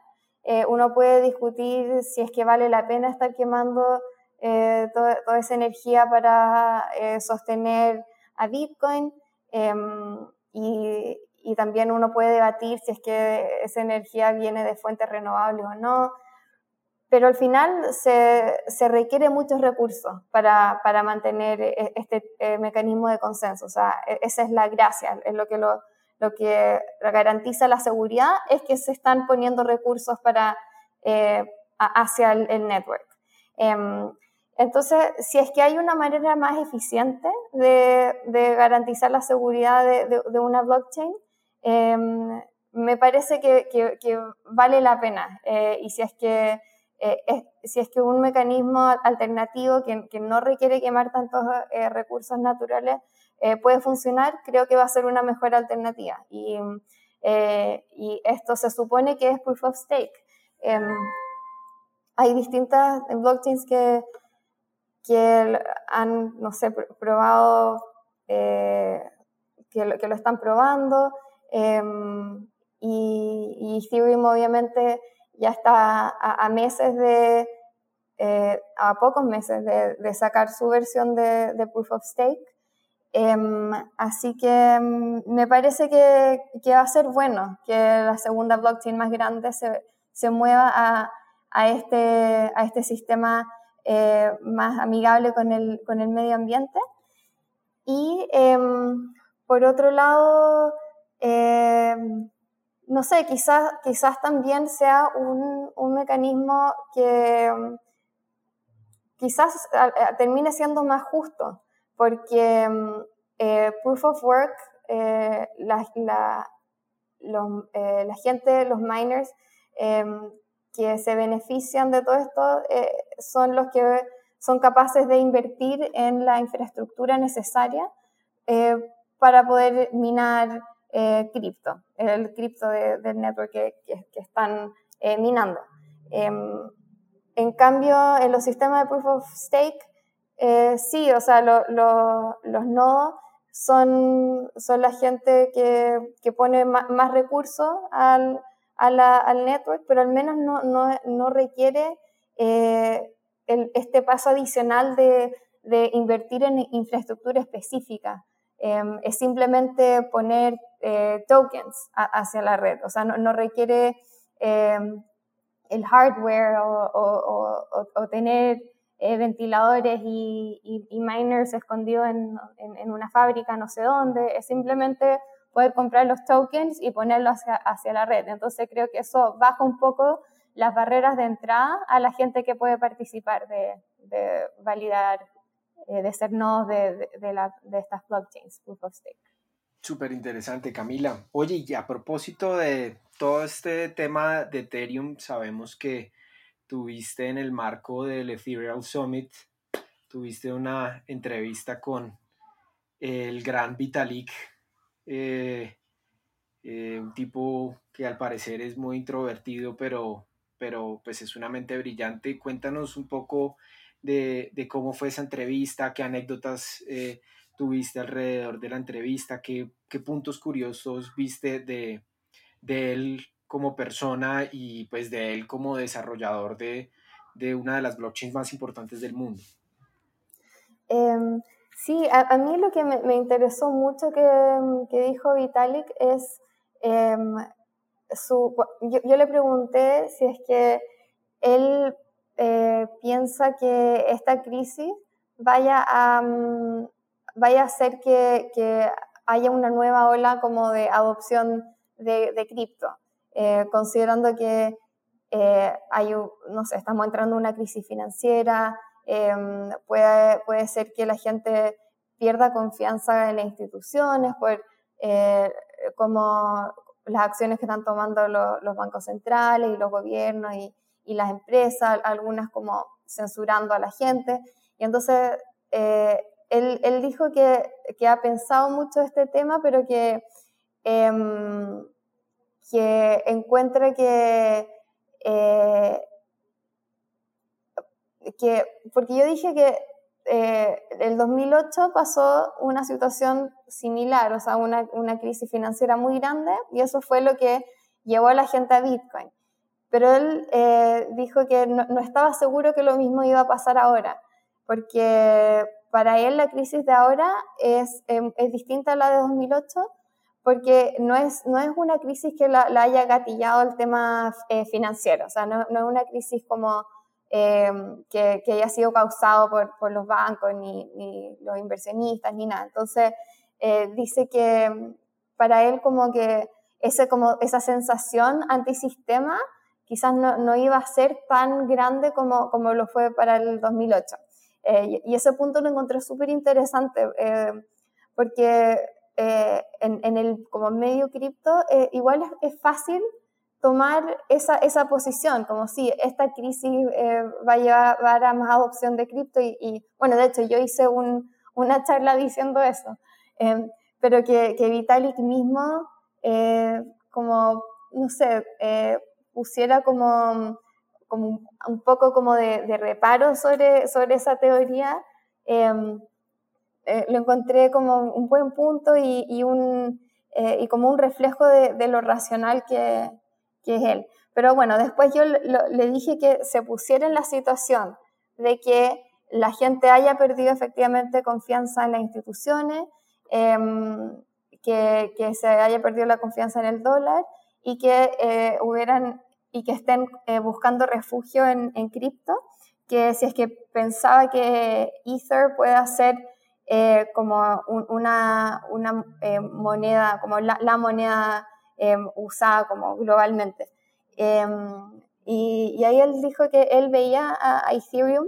Eh, uno puede discutir si es que vale la pena estar quemando eh, toda, esa energía para eh, sostener a Bitcoin em, y, y, también uno puede debatir si es que esa energía viene de fuentes renovables o no pero al final se, se requiere muchos recursos para, para mantener e, este eh, mecanismo de consenso. O sea, e, esa es la gracia, es lo que, lo, lo que garantiza la seguridad, es que se están poniendo recursos para, eh, hacia el, network. Em, entonces, si es que hay una manera más eficiente de, de garantizar la seguridad de, de, una blockchain, em, me parece que, que, vale la pena. Eh, y si es que eh, si es que un mecanismo alternativo que, que no requiere quemar tantos eh, recursos naturales puede funcionar, creo que va a ser una mejor alternativa. Y, y esto se supone que es proof of stake. Em, hay distintas blockchains que, que han, no sé, probado, que lo, que, lo, están probando. Em, y, y Ethereum obviamente ya está a, meses de, eh, a pocos meses de, sacar su versión de, Proof of Stake. Em, así que mm, me parece que, que, va a ser bueno que la segunda blockchain más grande se, se mueva a, a, este, a este sistema eh, más amigable con el, con el medio ambiente. Y em, por otro lado, em, no sé, quizás, quizás también sea un, un mecanismo que mm, quizás termine siendo más justo, porque mm, eh, proof of work, eh, la, la, eh, la, gente, los miners em, que se benefician de todo esto son los que son capaces de invertir en la infraestructura necesaria para poder minar eh, cripto, el cripto del network que, están eh, minando. Em, en cambio, en los sistemas de proof of stake, eh, sí, o sea, los nodos son, son la gente que, que pone más, recursos al, al, network, pero al menos no, no, no requiere este paso adicional de, de invertir en infraestructura específica. Em, es simplemente poner eh, tokens hacia la red, o sea, no, requiere em, el hardware o, tener eh, ventiladores y, miners escondidos en, una fábrica no sé dónde, es simplemente poder comprar los tokens y ponerlos hacia, la red. Entonces creo que eso baja un poco las barreras de entrada a la gente que puede participar de, validar, eh, de ser nodos de, de, estas blockchains, proof of stake. Súper interesante, Camila. Oye, y a propósito de todo este tema de Ethereum, sabemos que tuviste en el marco del Ethereum Summit, tuviste una entrevista con el gran Vitalik, eh, eh, un tipo que al parecer es muy introvertido, pero, pero pues es una mente brillante. Cuéntanos un poco de, cómo fue esa entrevista, qué anécdotas eh, tuviste alrededor de la entrevista, qué, qué puntos curiosos viste de, de él como persona y pues de él como desarrollador de, una de las blockchains más importantes del mundo. Em, sí, a, mí lo que me, interesó mucho que, dijo Vitalik es em, su... Yo, le pregunté si es que él eh, piensa que esta crisis vaya a, mm, vaya a hacer que, haya una nueva ola como de adopción de, de cripto. Eh, considerando que eh, hay, no sé, estamos entrando en una crisis financiera, em, puede, puede ser que la gente pierda confianza en las instituciones por eh, como las acciones que están tomando los bancos centrales y los gobiernos y, y, las empresas, algunas como censurando a la gente. Y entonces él, él, dijo que, que, ha pensado mucho este tema, pero que em, que encuentre que, eh, que, porque yo dije que eh, el 2008 pasó una situación similar, o sea, una, una, crisis financiera muy grande, y eso fue lo que llevó a la gente a Bitcoin. Pero él eh, dijo que no, estaba seguro que lo mismo iba a pasar ahora, porque para él la crisis de ahora es, em, es distinta a la de 2008 porque no es, no es una crisis que la, haya gatillado el tema eh, financiero, o sea, no, no, es una crisis como eh, que, que, haya sido causado por, por los bancos, ni, ni, los inversionistas, ni nada. Entonces, eh, dice que para él como que ese, como esa sensación antisistema quizás no, no iba a ser tan grande como, como lo fue para el 2008. Y, y, ese punto lo encontré súper interesante, porque eh, en, el como medio cripto, eh, igual es, fácil tomar esa, esa posición, como si esta crisis eh, va a llevar a más adopción de cripto y, bueno, de hecho yo hice un, una charla diciendo eso, em, pero que, que, Vitalik mismo, como, no sé, pusiera como, como un poco como de, de reparo sobre, sobre esa teoría. Em, eh, lo encontré como un buen punto y, un, eh, y como un reflejo de, lo racional que, que, es él. Pero bueno, después yo le dije que se pusiera en la situación de que la gente haya perdido efectivamente confianza en las instituciones, em, que, que, se haya perdido la confianza en el dólar y que eh, hubieran y que estén buscando refugio en, en cripto, que si es que pensaba que Ether puede hacer eh, como una, una eh, moneda, como la, moneda em, usada como globalmente. Em, y, ahí él dijo que él veía a, Ethereum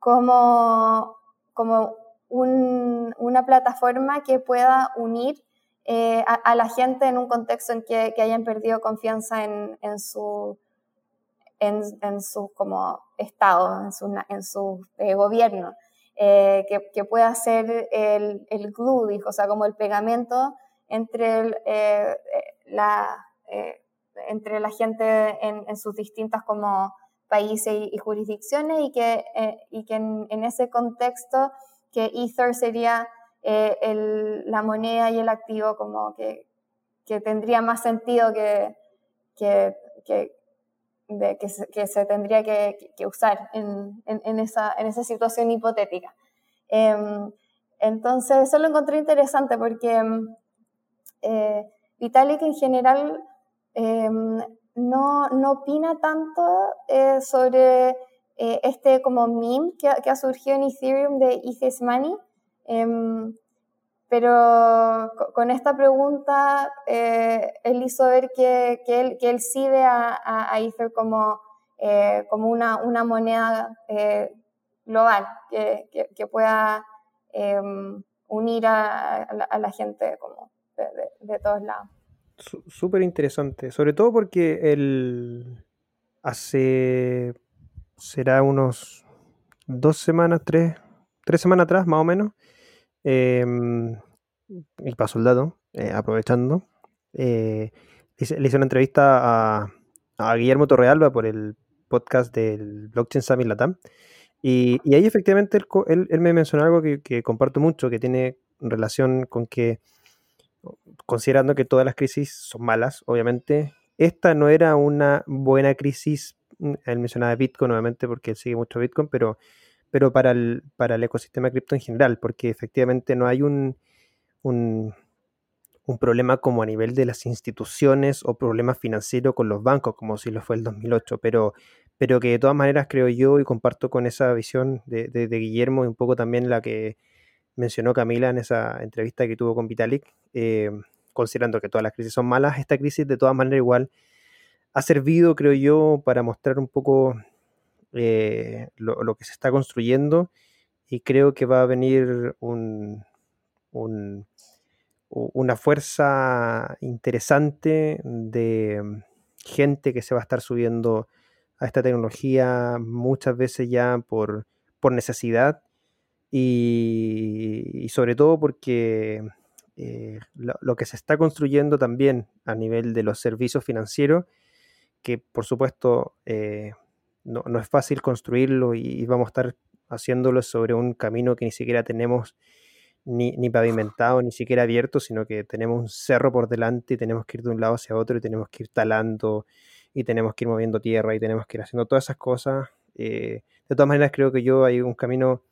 como, como una plataforma que pueda unir eh, a, la gente en un contexto en que, que hayan perdido confianza en, en su, en, en, su como estado, en su, en su gobierno. Eh, que, que, pueda ser el, el, glue, o sea, como el pegamento entre, eh, la, eh, entre la gente en, en, sus distintas como países y, jurisdicciones y que, y que en, en, ese contexto que Ether sería el, la moneda y el activo como que, que tendría más sentido que, que, que que, se, tendría que, que usar en, en, esa, en, esa, situación hipotética. Em, entonces, eso lo encontré interesante porque em, eh, Vitalik en general em, no, no opina tanto eh, sobre este como meme que, ha surgido en Ethereum de Ethes Money. Em, pero con esta pregunta él hizo ver que, él, que él sí ve a, a, Ether como, como una, una moneda global que, que pueda em, unir a, la, gente como de, todos lados. Súper interesante, sobre todo porque el hace será unos dos semanas, tres, tres semanas atrás más o menos, em, y para soldado, eh, aprovechando, eh, le hice una entrevista a, a, Guillermo Torrealba por el podcast del Blockchain Summit Latam. Y, ahí efectivamente él, él, me mencionó algo que, que, comparto mucho, que tiene relación con que, considerando que todas las crisis son malas, obviamente, esta no era una buena crisis, mm, él mencionaba Bitcoin obviamente porque él sigue mucho Bitcoin, pero, pero para, el, para el ecosistema cripto en general, porque efectivamente no hay un, un, problema como a nivel de las instituciones o problema financiero con los bancos, como si lo fue el 2008, pero pero que de todas maneras creo yo y comparto con esa visión de, Guillermo y un poco también la que mencionó Camila en esa entrevista que tuvo con Vitalik, eh, considerando que todas las crisis son malas, esta crisis de todas maneras igual ha servido, creo yo, para mostrar un poco eh, lo, que se está construyendo y creo que va a venir un, una fuerza interesante de gente que se va a estar subiendo a esta tecnología muchas veces ya por, necesidad y, sobre todo porque eh, lo, que se está construyendo también a nivel de los servicios financieros, que por supuesto eh, no, es fácil construirlo y, vamos a estar haciéndolo sobre un camino que ni siquiera tenemos ni, ni, pavimentado, ni siquiera abierto, sino que tenemos un cerro por delante y tenemos que ir de un lado hacia otro y tenemos que ir talando y tenemos que ir moviendo tierra y tenemos que ir haciendo todas esas cosas. Eh, de todas maneras, creo que yo hay un camino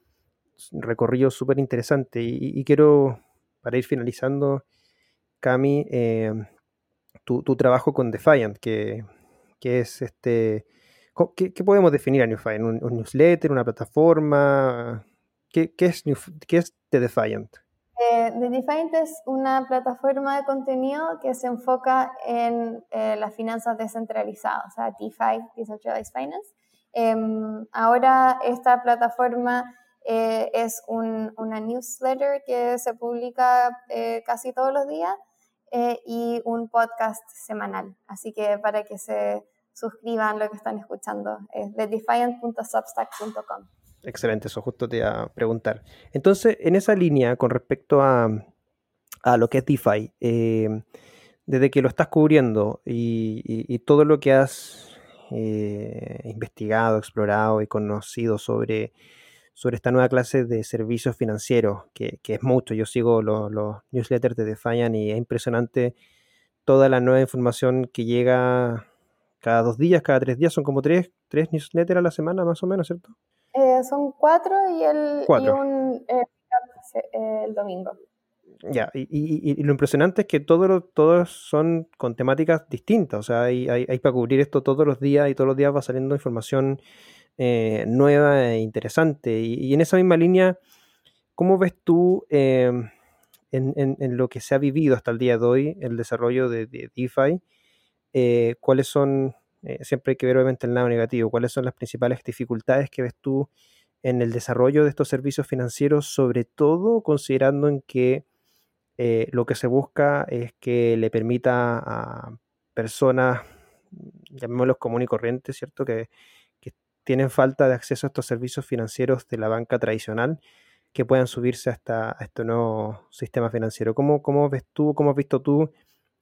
recorrido súper interesante y, quiero, para ir finalizando, Cami, eh, tu, trabajo con Defiant, que, es este... ¿Qué, podemos definir a Defiant? ¿Un, newsletter, una plataforma? ¿Qué, es, qué es The Defiant? Eh, The Defiant es una plataforma de contenido que se enfoca en eh, las finanzas descentralizadas, o sea, DeFi, Decentralized Finance. Em, ahora esta plataforma eh, es una newsletter que se publica casi todos los días y un podcast semanal. Así que para que se suscriban lo que están escuchando, es thedefiant.substack.com. Excelente, eso justo te iba a preguntar. Entonces, en esa línea, con respecto a, lo que es DeFi, eh, desde que lo estás cubriendo y, todo lo que has eh, investigado, explorado y conocido sobre, sobre esta nueva clase de servicios financieros, que, es mucho, yo sigo los, newsletters de Defiant y es impresionante toda la nueva información que llega cada dos días, cada tres días, son como tres, tres newsletters a la semana más o menos, ¿cierto? Eh, son cuatro y, el, y un eh, eh, el domingo. Ya, y, lo impresionante es que todos, todos son con temáticas distintas, o sea, hay, hay, para cubrir esto todos los días y todos los días va saliendo información nueva e interesante. Y, en esa misma línea, ¿cómo ves tú em, en, en, lo que se ha vivido hasta el día de hoy el desarrollo de, de DeFi? ¿Cuáles son eh, siempre hay que ver obviamente el lado negativo. ¿Cuáles son las principales dificultades que ves tú en el desarrollo de estos servicios financieros, sobre todo considerando en que eh, lo que se busca es que le permita a personas, llamémoslos común y corrientes, ¿cierto? Que, que tienen falta de acceso a estos servicios financieros de la banca tradicional, que puedan subirse hasta a este nuevo sistema financiero. ¿Cómo, ¿Cómo ves tú, cómo has visto tú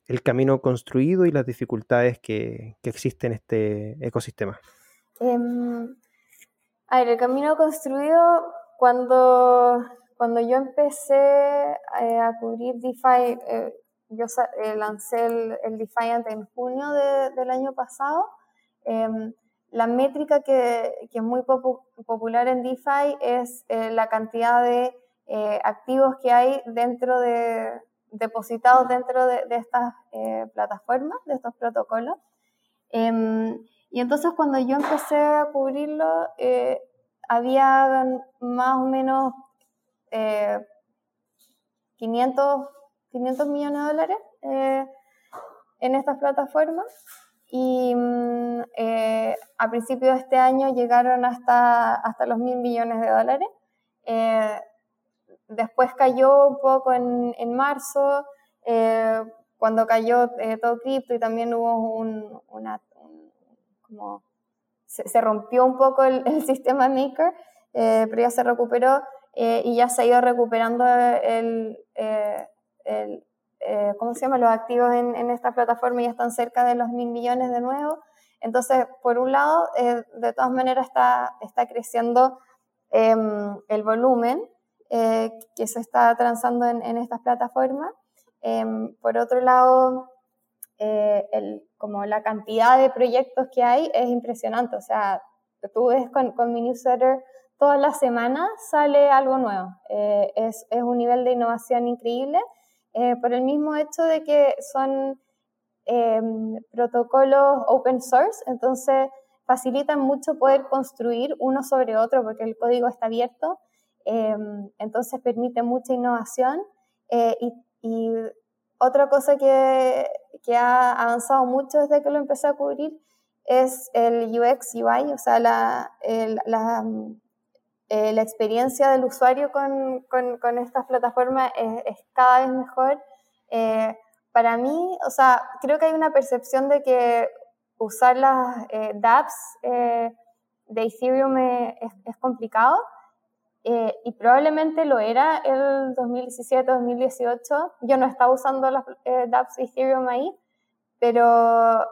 el camino construido y las dificultades que, existen en este ecosistema? Em, a ver, el camino construido, cuando, cuando yo empecé eh, a cubrir DeFi, eh, yo eh, lancé el, el, Defiant en junio del año pasado. Em, la métrica que, que, es muy popular en DeFi es la cantidad de activos que hay dentro de, depositados dentro de, estas eh, plataformas, de estos protocolos. Em, y entonces cuando yo empecé a cubrirlo, eh, había más o menos 500, eh, 500 millones de dólares en estas plataformas y mm, a principios de este año llegaron hasta, hasta los mil millones de dólares. Después cayó un poco en, en marzo, cuando cayó todo cripto y también hubo un, como se, rompió un poco [laughs] el, sistema Maker, eh, pero ya se recuperó eh, y ya se ha ido recuperando el, eh, el ¿cómo se llama? Los activos en, en, esta plataforma ya están cerca de los mil millones de nuevo. Entonces, por un lado, de todas maneras está, está creciendo em, el volumen que se está transando en, en estas plataformas. Em, por otro lado, el, como la cantidad de proyectos que hay es impresionante. O sea, tú ves con, con mi newsletter, todas las semanas sale algo nuevo. Eh, es, es, un nivel de innovación increíble eh, por el mismo hecho de que son em, protocolos open source, entonces facilitan mucho poder construir uno sobre otro porque el código está abierto, em, entonces permite mucha innovación eh, y, y otra cosa que, que, ha avanzado mucho desde que lo empecé a cubrir es el UX UI, o sea, la, la, eh, la, experiencia del usuario con, con, con estas plataformas es, cada vez mejor. Eh, para mí, o sea, creo que hay una percepción de que usar las eh, dApps de Ethereum es, es complicado, eh, y probablemente lo era el 2017-2018. Yo no estaba usando las eh, dApps Ethereum ahí, pero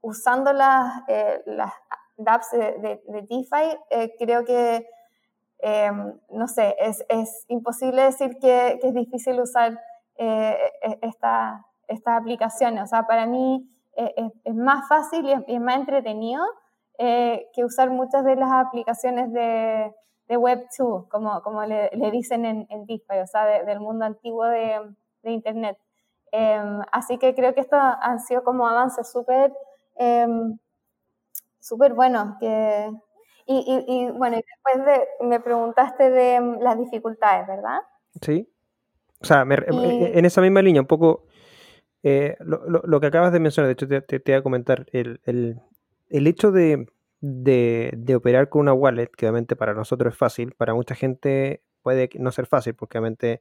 usando las, eh, las dApps de, de, DeFi, eh, creo que, em, no sé, es, es, imposible decir que, que es difícil usar e, esta, estas aplicaciones. O sea, para mí es, es, más fácil y es, es más entretenido que usar muchas de las aplicaciones de de Web 2, como, como le, le dicen en, en o sea, del mundo antiguo de, de Internet. Em, así que creo que estos han sido como avances súper eh, súper buenos. Que, y, y, y, bueno, después de, me preguntaste de mm, las dificultades, ¿verdad? Sí. O sea, en esa misma línea, un poco eh, lo, lo, lo, que acabas de mencionar, de hecho te, te, te voy a comentar, el, el, el hecho de de, de, operar con una wallet, que obviamente para nosotros es fácil, para mucha gente puede no ser fácil, porque obviamente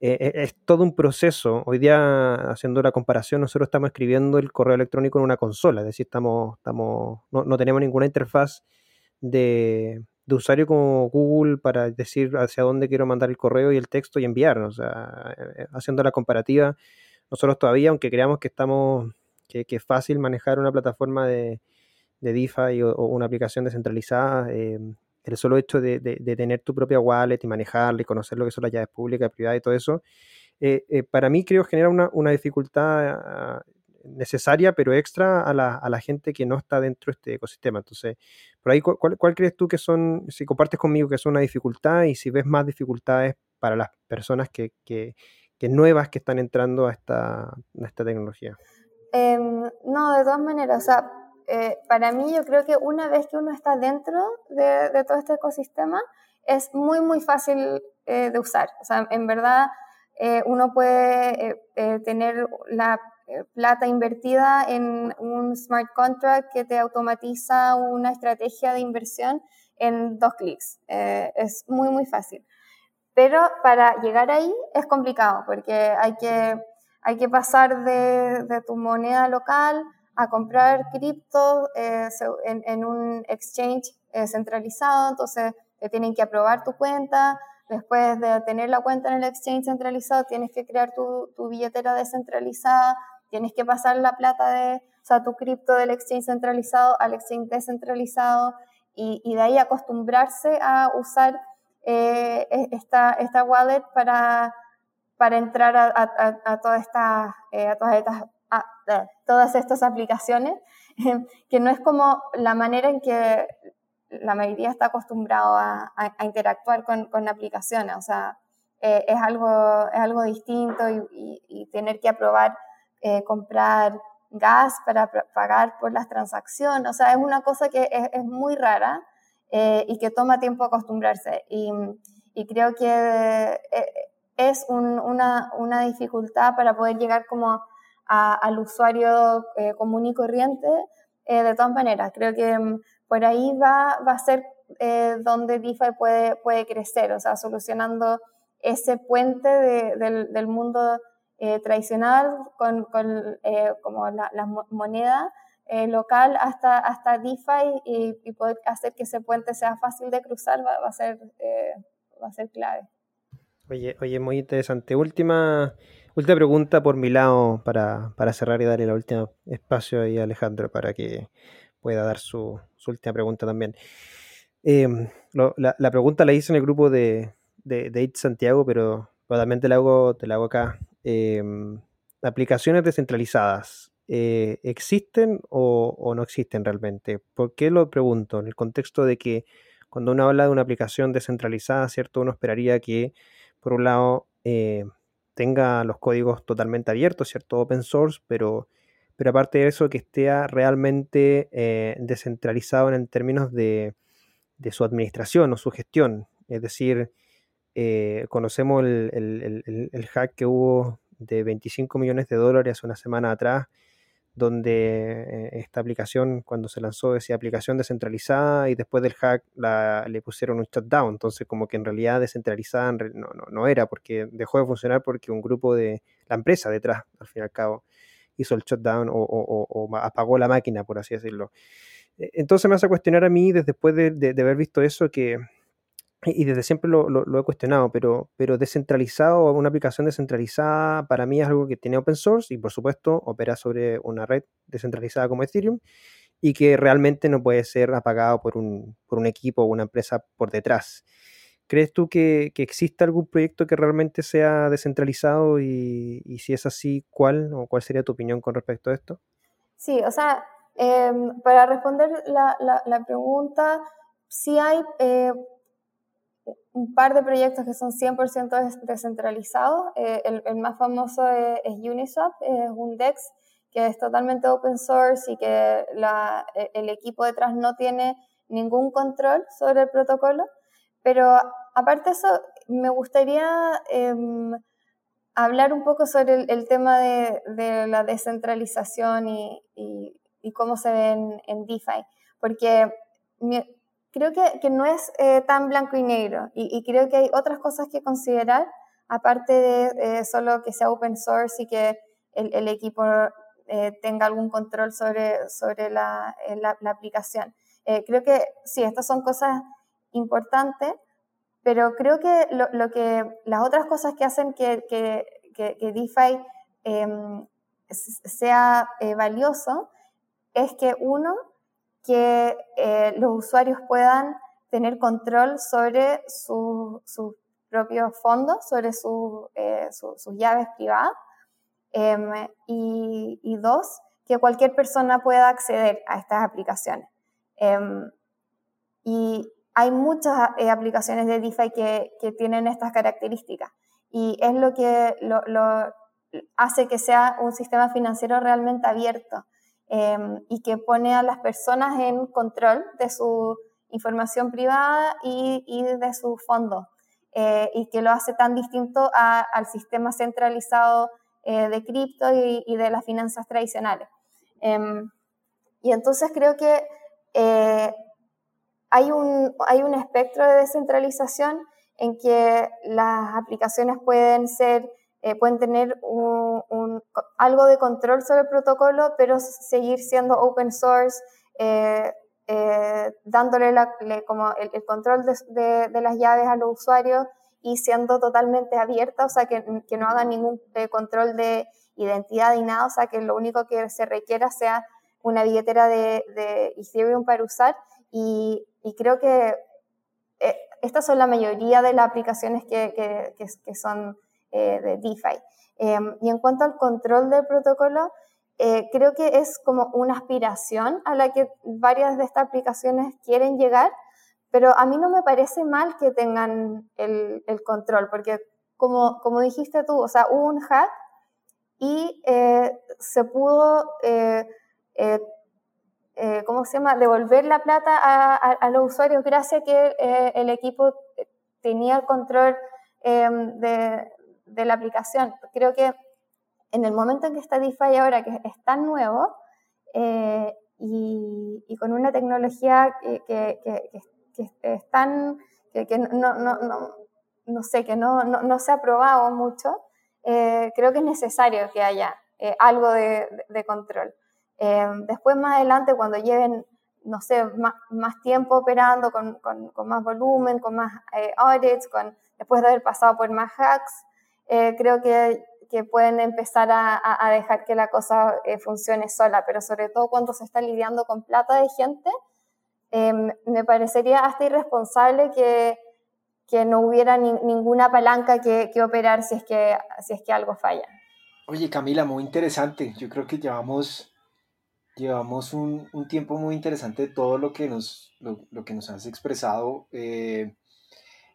eh, eh, es todo un proceso. Hoy día, haciendo la comparación, nosotros estamos escribiendo el correo electrónico en una consola, es decir, estamos, estamos, no, no tenemos ninguna interfaz de, de, usuario como Google para decir hacia dónde quiero mandar el correo y el texto y enviarnos. O sea, eh, haciendo la comparativa, nosotros todavía, aunque creamos que estamos, que, que es fácil manejar una plataforma de, de DeFi o, una aplicación descentralizada, eh, el solo hecho de, de, tener tu propia wallet y manejarla y conocer lo que son las llaves públicas, privadas y todo eso, eh, eh, para mí creo genera una, una dificultad ah, necesaria, pero extra a la, a la, gente que no está dentro de este ecosistema. Entonces, por ahí, ¿cuál, ¿cuál, crees tú que son, si compartes conmigo que es una dificultad y si ves más dificultades para las personas que, que, que nuevas que están entrando a esta, a esta tecnología? Eh, no, de todas maneras, o sea, eh, para mí yo creo que una vez que uno está dentro de, todo este ecosistema, es muy, muy fácil eh, de usar. O sea, en verdad eh, uno puede tener la plata invertida en un smart contract que te automatiza una estrategia de inversión en dos clics. es muy, muy fácil. Pero para llegar ahí es complicado porque hay que, hay que pasar de tu moneda local a comprar cripto eh, en, un exchange eh, centralizado, entonces te tienen que aprobar tu cuenta, después de tener la cuenta en el exchange centralizado tienes que crear tu, tu billetera descentralizada, tienes que pasar la plata de, o sea, tu cripto del exchange centralizado al exchange descentralizado y, y de ahí acostumbrarse a usar eh, e, esta, esta wallet para, para entrar a, a, a, toda esta, eh, a todas estas todas estas aplicaciones, [laughs] que no es como la manera en que la mayoría está acostumbrado a, a, interactuar con, con, aplicaciones. O sea, eh, es, algo, es algo distinto y, y, y, tener que aprobar, eh, comprar gas para pagar por las transacciones. O sea, es una cosa que es, muy rara eh, y que toma tiempo acostumbrarse. Y, creo que eh, es una, una, dificultad para poder llegar como al usuario eh, común y corriente. de todas maneras, creo que mm, por ahí va, va a ser donde DeFi puede, puede crecer, o sea, solucionando ese puente del, del mundo eh, tradicional con, con eh, como la, moneda eh, local hasta, hasta DeFi y, poder hacer que ese puente sea fácil de cruzar va, a, ser, va a ser clave. Oye, oye, muy interesante. Última, última pregunta por mi lado para, para cerrar y darle el último espacio ahí a Alejandro para que pueda dar su, última pregunta también. Em, la, pregunta la hice en el grupo de, de, de Santiago, pero, pero también te la hago, te la hago acá. Em, aplicaciones descentralizadas, eh, ¿existen o, no existen realmente? ¿Por qué lo pregunto? En el contexto de que cuando uno habla de una aplicación descentralizada, ¿cierto? Uno esperaría que, por un lado, eh, tenga los códigos totalmente abiertos, ¿cierto? Open source, pero, pero aparte de eso, que esté realmente eh, descentralizado en términos de, de, su administración o su gestión. Es decir, eh, conocemos el, hack que hubo de 25 millones de dólares hace una semana atrás, donde eh, esta aplicación, cuando se lanzó, decía aplicación descentralizada y después del hack le pusieron un shutdown. Entonces, como que en realidad descentralizada no, no, era, porque dejó de funcionar porque un grupo de la empresa detrás, al fin y al cabo, hizo el shutdown o, apagó la máquina, por así decirlo. E, entonces me hace cuestionar a mí, después de haber visto eso, que y desde siempre lo, he cuestionado, pero, pero descentralizado, una aplicación descentralizada para mí es algo que tiene open source y por supuesto opera sobre una red descentralizada como Ethereum y que realmente no puede ser apagado por un, por un equipo o una empresa por detrás. ¿Crees tú que, que existe algún proyecto que realmente sea descentralizado y, y, si es así, cuál o cuál sería tu opinión con respecto a esto? Sí, o sea, em, para responder la, la, pregunta, sí hay... Eh, un par de proyectos que son 100% descentralizados. Eh, el, más famoso es, Uniswap, es un DEX que es totalmente open source y que la, e, el equipo detrás no tiene ningún control sobre el protocolo. Pero aparte de eso, me gustaría em, hablar un poco sobre el, tema de, de, la descentralización y, y, y, cómo se ve en, en DeFi. Porque creo que, que no es eh, tan blanco y negro y, creo que hay otras cosas que considerar, aparte de eh, solo que sea open source y que el, el equipo eh, tenga algún control sobre, sobre la, la, aplicación. creo que sí, estas son cosas importantes, pero creo que, lo, lo que las otras cosas que hacen que, que, que, DeFi em, sea valioso es que uno, que eh, los usuarios puedan tener control sobre sus su propios fondos, sobre eh, sus llaves privadas. Em, y, dos, que cualquier persona pueda acceder a estas aplicaciones. Em, y hay muchas eh, aplicaciones de DeFi que, que, tienen estas características. Y es lo que lo, lo hace que sea un sistema financiero realmente abierto. Em, y que pone a las personas en control de su información privada y, y de su fondo eh, y que lo hace tan distinto al sistema centralizado eh, de cripto y, de las finanzas tradicionales. Em, y entonces creo que eh, hay, un, hay un espectro de descentralización en que las aplicaciones pueden ser eh, pueden tener un, algo de control sobre el protocolo, pero seguir siendo open source, eh, eh, dándole como el, control de, de, las llaves a los usuarios y siendo totalmente abierta, o sea, que, que no hagan ningún control de identidad y nada, o sea, que lo único que se requiera sea una billetera de, de Ethereum para usar. Y, y creo que estas son la mayoría de las aplicaciones que, que, que son eh, de DeFi. Em, y en cuanto al control del protocolo, eh, creo que es como una aspiración a la que varias de estas aplicaciones quieren llegar, pero a mí no me parece mal que tengan el, control, porque como, como dijiste tú, o sea, hubo un hack y se pudo, ¿cómo se llama?, devolver la plata a, los usuarios gracias a que el equipo tenía el control em, de, de, la aplicación. Creo que en el momento en que está DeFi ahora, que es tan nuevo, y, y, con una tecnología que, que, que, que es tan, que, no, no, no, no, sé, que no, no, se ha probado mucho, eh, creo que es necesario que haya eh, algo de, de control. Eh, después, más adelante, cuando lleven, no sé, más, más tiempo operando, con, con, con, más volumen, con más audits, con, después de haber pasado por más hacks, creo que que pueden empezar a, a, dejar que la cosa funcione sola, pero sobre todo cuando se está lidiando con plata de gente, Em, me parecería hasta irresponsable que, que no hubiera ninguna palanca que, que, operar si es que, si es que algo falla. Oye, Camila, muy interesante. Yo creo que llevamos, llevamos un, un tiempo muy interesante de todo lo que nos, lo, lo que nos has expresado eh,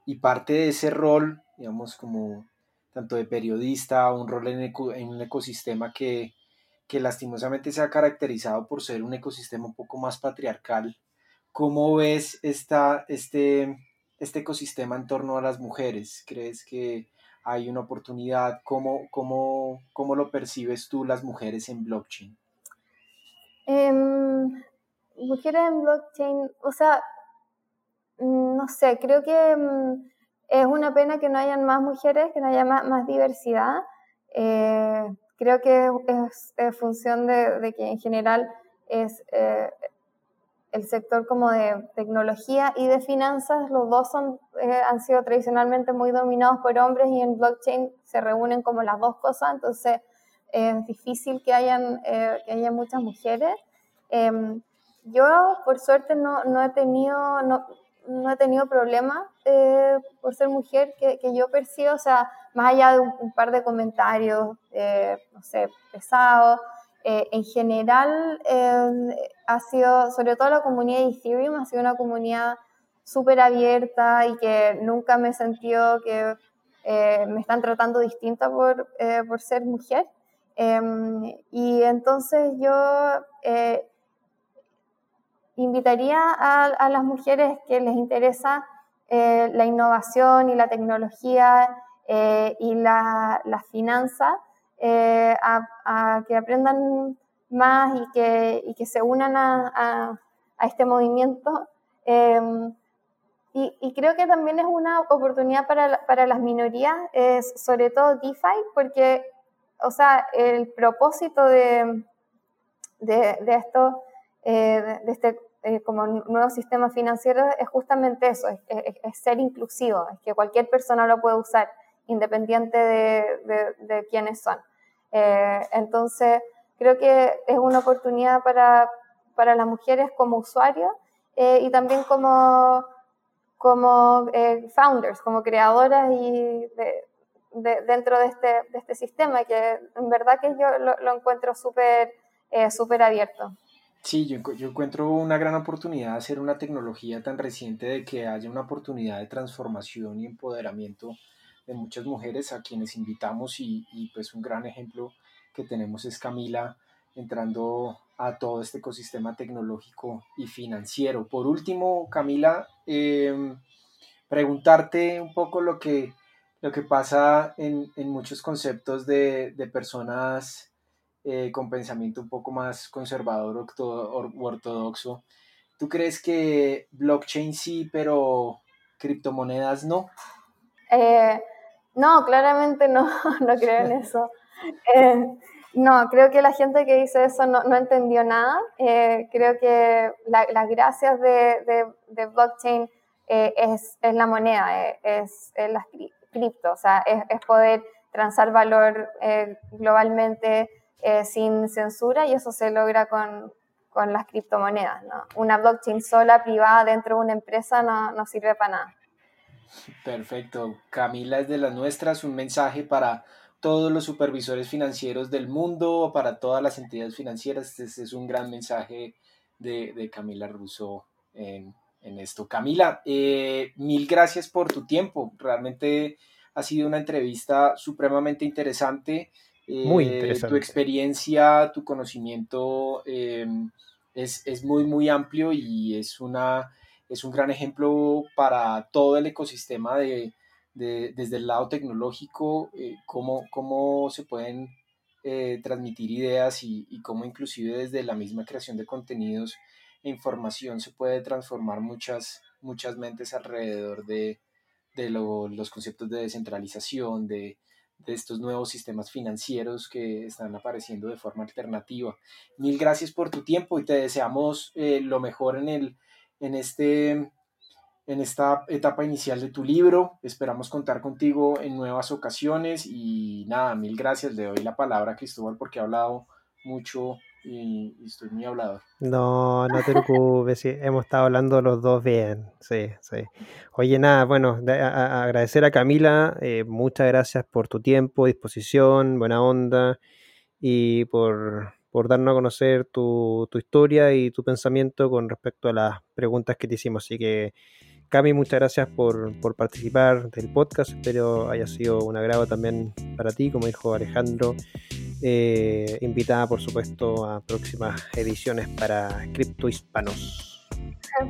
y parte de ese rol, digamos, como tanto de periodista, un rol en, un ecosistema que, que lastimosamente se ha caracterizado por ser un ecosistema un poco más patriarcal ¿Cómo ves esta, este, este ecosistema en torno a las mujeres? ¿Crees que hay una oportunidad? ¿Cómo, cómo, cómo lo percibes tú las mujeres en blockchain? Em, mujeres en blockchain, o sea, mm, no sé, creo que mm, es una pena que no hayan más mujeres, que no haya más, diversidad. Eh, creo que es, función de, que en general es, eh, el sector como de tecnología y de finanzas, los dos son, eh, han sido tradicionalmente muy dominados por hombres y en blockchain se reúnen como las dos cosas, entonces es difícil que hayan, eh, que haya muchas mujeres. Em, yo, por suerte, no, no he tenido, no he tenido problemas eh, por ser mujer que, que, yo percibo, o sea, más allá de un par de comentarios, no sé, pesados, eh, en general em, ha sido, sobre todo la comunidad de Ethereum, ha sido una comunidad súper abierta y que nunca me he sentido que eh, me están tratando distinta por, eh, por ser mujer. Em, y entonces yo invitaría a, las mujeres que les interesa la innovación y la tecnología y la, la finanza eh, a, que aprendan más y que, se unan a, este movimiento. Em, y, creo que también es una oportunidad para, para las minorías, sobre todo DeFi, porque, o sea, el propósito de, de, esto, eh, de, este eh, como nuevo sistema financiero, es justamente eso, es, es, ser inclusivo, es que cualquier persona lo puede usar, independiente de, de quiénes son. Eh, entonces, creo que es una oportunidad para, para las mujeres como usuarios eh, y también como, como eh, founders, como creadoras y dentro de este, de este sistema, que en verdad que yo lo, encuentro súper súper abierto. Sí, yo, yo, encuentro una gran oportunidad de hacer una tecnología tan reciente de que haya una oportunidad de transformación y empoderamiento de muchas mujeres a quienes invitamos y, y, pues un gran ejemplo que tenemos es Camila entrando a todo este ecosistema tecnológico y financiero. Por último, Camila, em, preguntarte un poco lo que, lo que pasa en, en muchos conceptos de, de personas eh, con pensamiento un poco más conservador o ortodoxo. ¿Tú crees que blockchain sí, pero criptomonedas no? Eh, no, claramente no, [laughs] no creo en eso. Eh, no, creo que la gente que dice eso no, entendió nada. Creo que las gracias de, blockchain es, la moneda, es, es la cripto, o sea, es, es poder transar valor globalmente sin censura y eso se logra con, con las criptomonedas. Una blockchain sola, privada, dentro de una empresa no, no sirve para nada. Perfecto. Camila es de las nuestras. Un mensaje para todos los supervisores financieros del mundo, para todas las entidades financieras. Este es un gran mensaje de, Camila Russo en, esto. Camila, eh, mil gracias por tu tiempo. Realmente ha sido una entrevista supremamente interesante. Muy interesante. Tu experiencia, tu conocimiento es, es, muy, muy amplio y es, una, es un gran ejemplo para todo el ecosistema de, de desde el lado tecnológico, cómo, cómo se pueden eh, transmitir ideas y, y, cómo inclusive desde la misma creación de contenidos e información se puede transformar muchas, muchas mentes alrededor de, de los conceptos de descentralización, de, de, estos nuevos sistemas financieros que están apareciendo de forma alternativa. Mil gracias por tu tiempo y te deseamos eh, lo mejor en, el, en este en esta etapa inicial de tu libro. Esperamos contar contigo en nuevas ocasiones y nada, mil gracias. Le doy la palabra a Cristóbal porque ha hablado mucho y, estoy muy hablador. No, no te preocupes, sí, hemos estado hablando los dos bien, sí, sí. Oye, nada, bueno, agradecer a Camila, eh, muchas gracias por tu tiempo, disposición, buena onda y por, por darnos a conocer tu, tu historia y tu pensamiento con respecto a las preguntas que te hicimos. Así que Cami, muchas gracias por, participar del podcast. Espero haya sido un agrado también para ti, como dijo Alejandro. Eh, invitada, por supuesto, a próximas ediciones para Cripto Hispanos.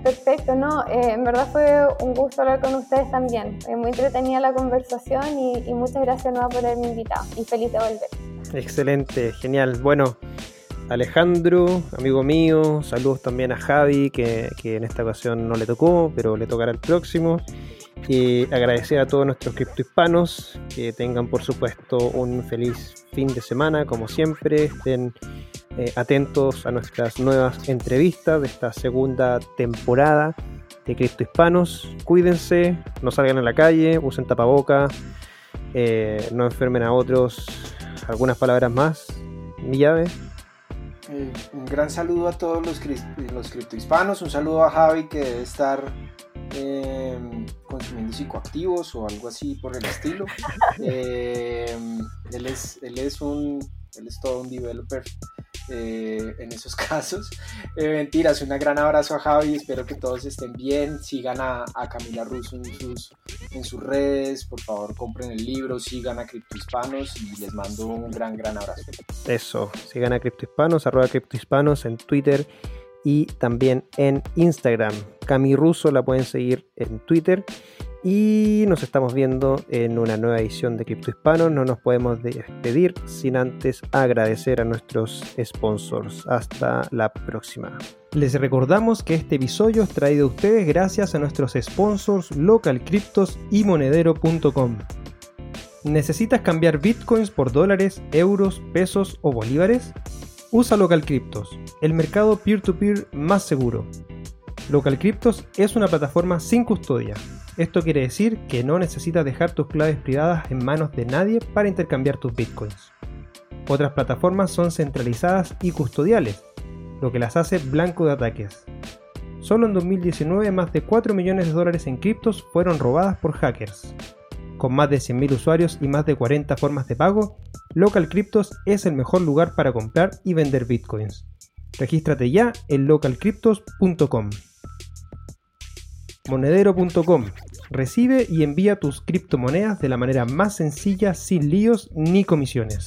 Perfecto, no, eh, en verdad fue un gusto hablar con ustedes también. muy entretenida la conversación y, y muchas gracias nueva por haberme invitado y feliz de volver. Excelente, genial. Bueno, Alejandro, amigo mío, saludos también a Javi, que, en esta ocasión no le tocó, pero le tocará el próximo. Y agradecer a todos nuestros criptohispanos, que tengan por supuesto un feliz fin de semana, como siempre, estén eh, atentos a nuestras nuevas entrevistas de esta segunda temporada de criptohispanos. Cuídense, no salgan a la calle, usen tapaboca, eh, no enfermen a otros. Algunas palabras más, mi llave. Eh, un gran saludo a todos los, los criptohispanos, un saludo a Javi que debe estar em, consumiendo psicoactivos o algo así por el estilo. [laughs] Em, él, es, él, es un, él es todo un developer eh, en esos [laughs] casos. Eh, mentiras, un gran abrazo a Javi, espero que todos estén bien, sigan a, Camila Russo en sus, en sus redes, por favor compren el libro, sigan a Criptohispanos y les mando un gran, gran abrazo. Eso, sigan a Criptohispanos, arroba Criptohispanos en Twitter y también en Instagram. Cami Russo la pueden seguir en Twitter y nos estamos viendo en una nueva edición de Cripto Hispano. No nos podemos despedir sin antes agradecer a nuestros sponsors. Hasta la próxima. Les recordamos que este episodio es traído a ustedes gracias a nuestros sponsors Local Cryptos y Monedero.com. ¿Necesitas cambiar bitcoins por dólares, euros, pesos o bolívares? Usa Local Cryptos, el mercado peer-to-peer -peer más seguro. Local Cryptos es una plataforma sin custodia esto quiere decir que no necesitas dejar tus claves privadas en manos de nadie para intercambiar tus bitcoins. Otras plataformas son centralizadas y custodiales, lo que las hace blanco de ataques. Solo en 2019 más de 4 millones de dólares en criptos fueron robadas por hackers. Con más de 100.000 usuarios y más de 40 formas de pago, Local Cryptos es el mejor lugar para comprar y vender bitcoins. Regístrate ya en localcryptos.com. Monedero.com. Recibe y envía tus criptomonedas de la manera más sencilla, sin líos ni comisiones.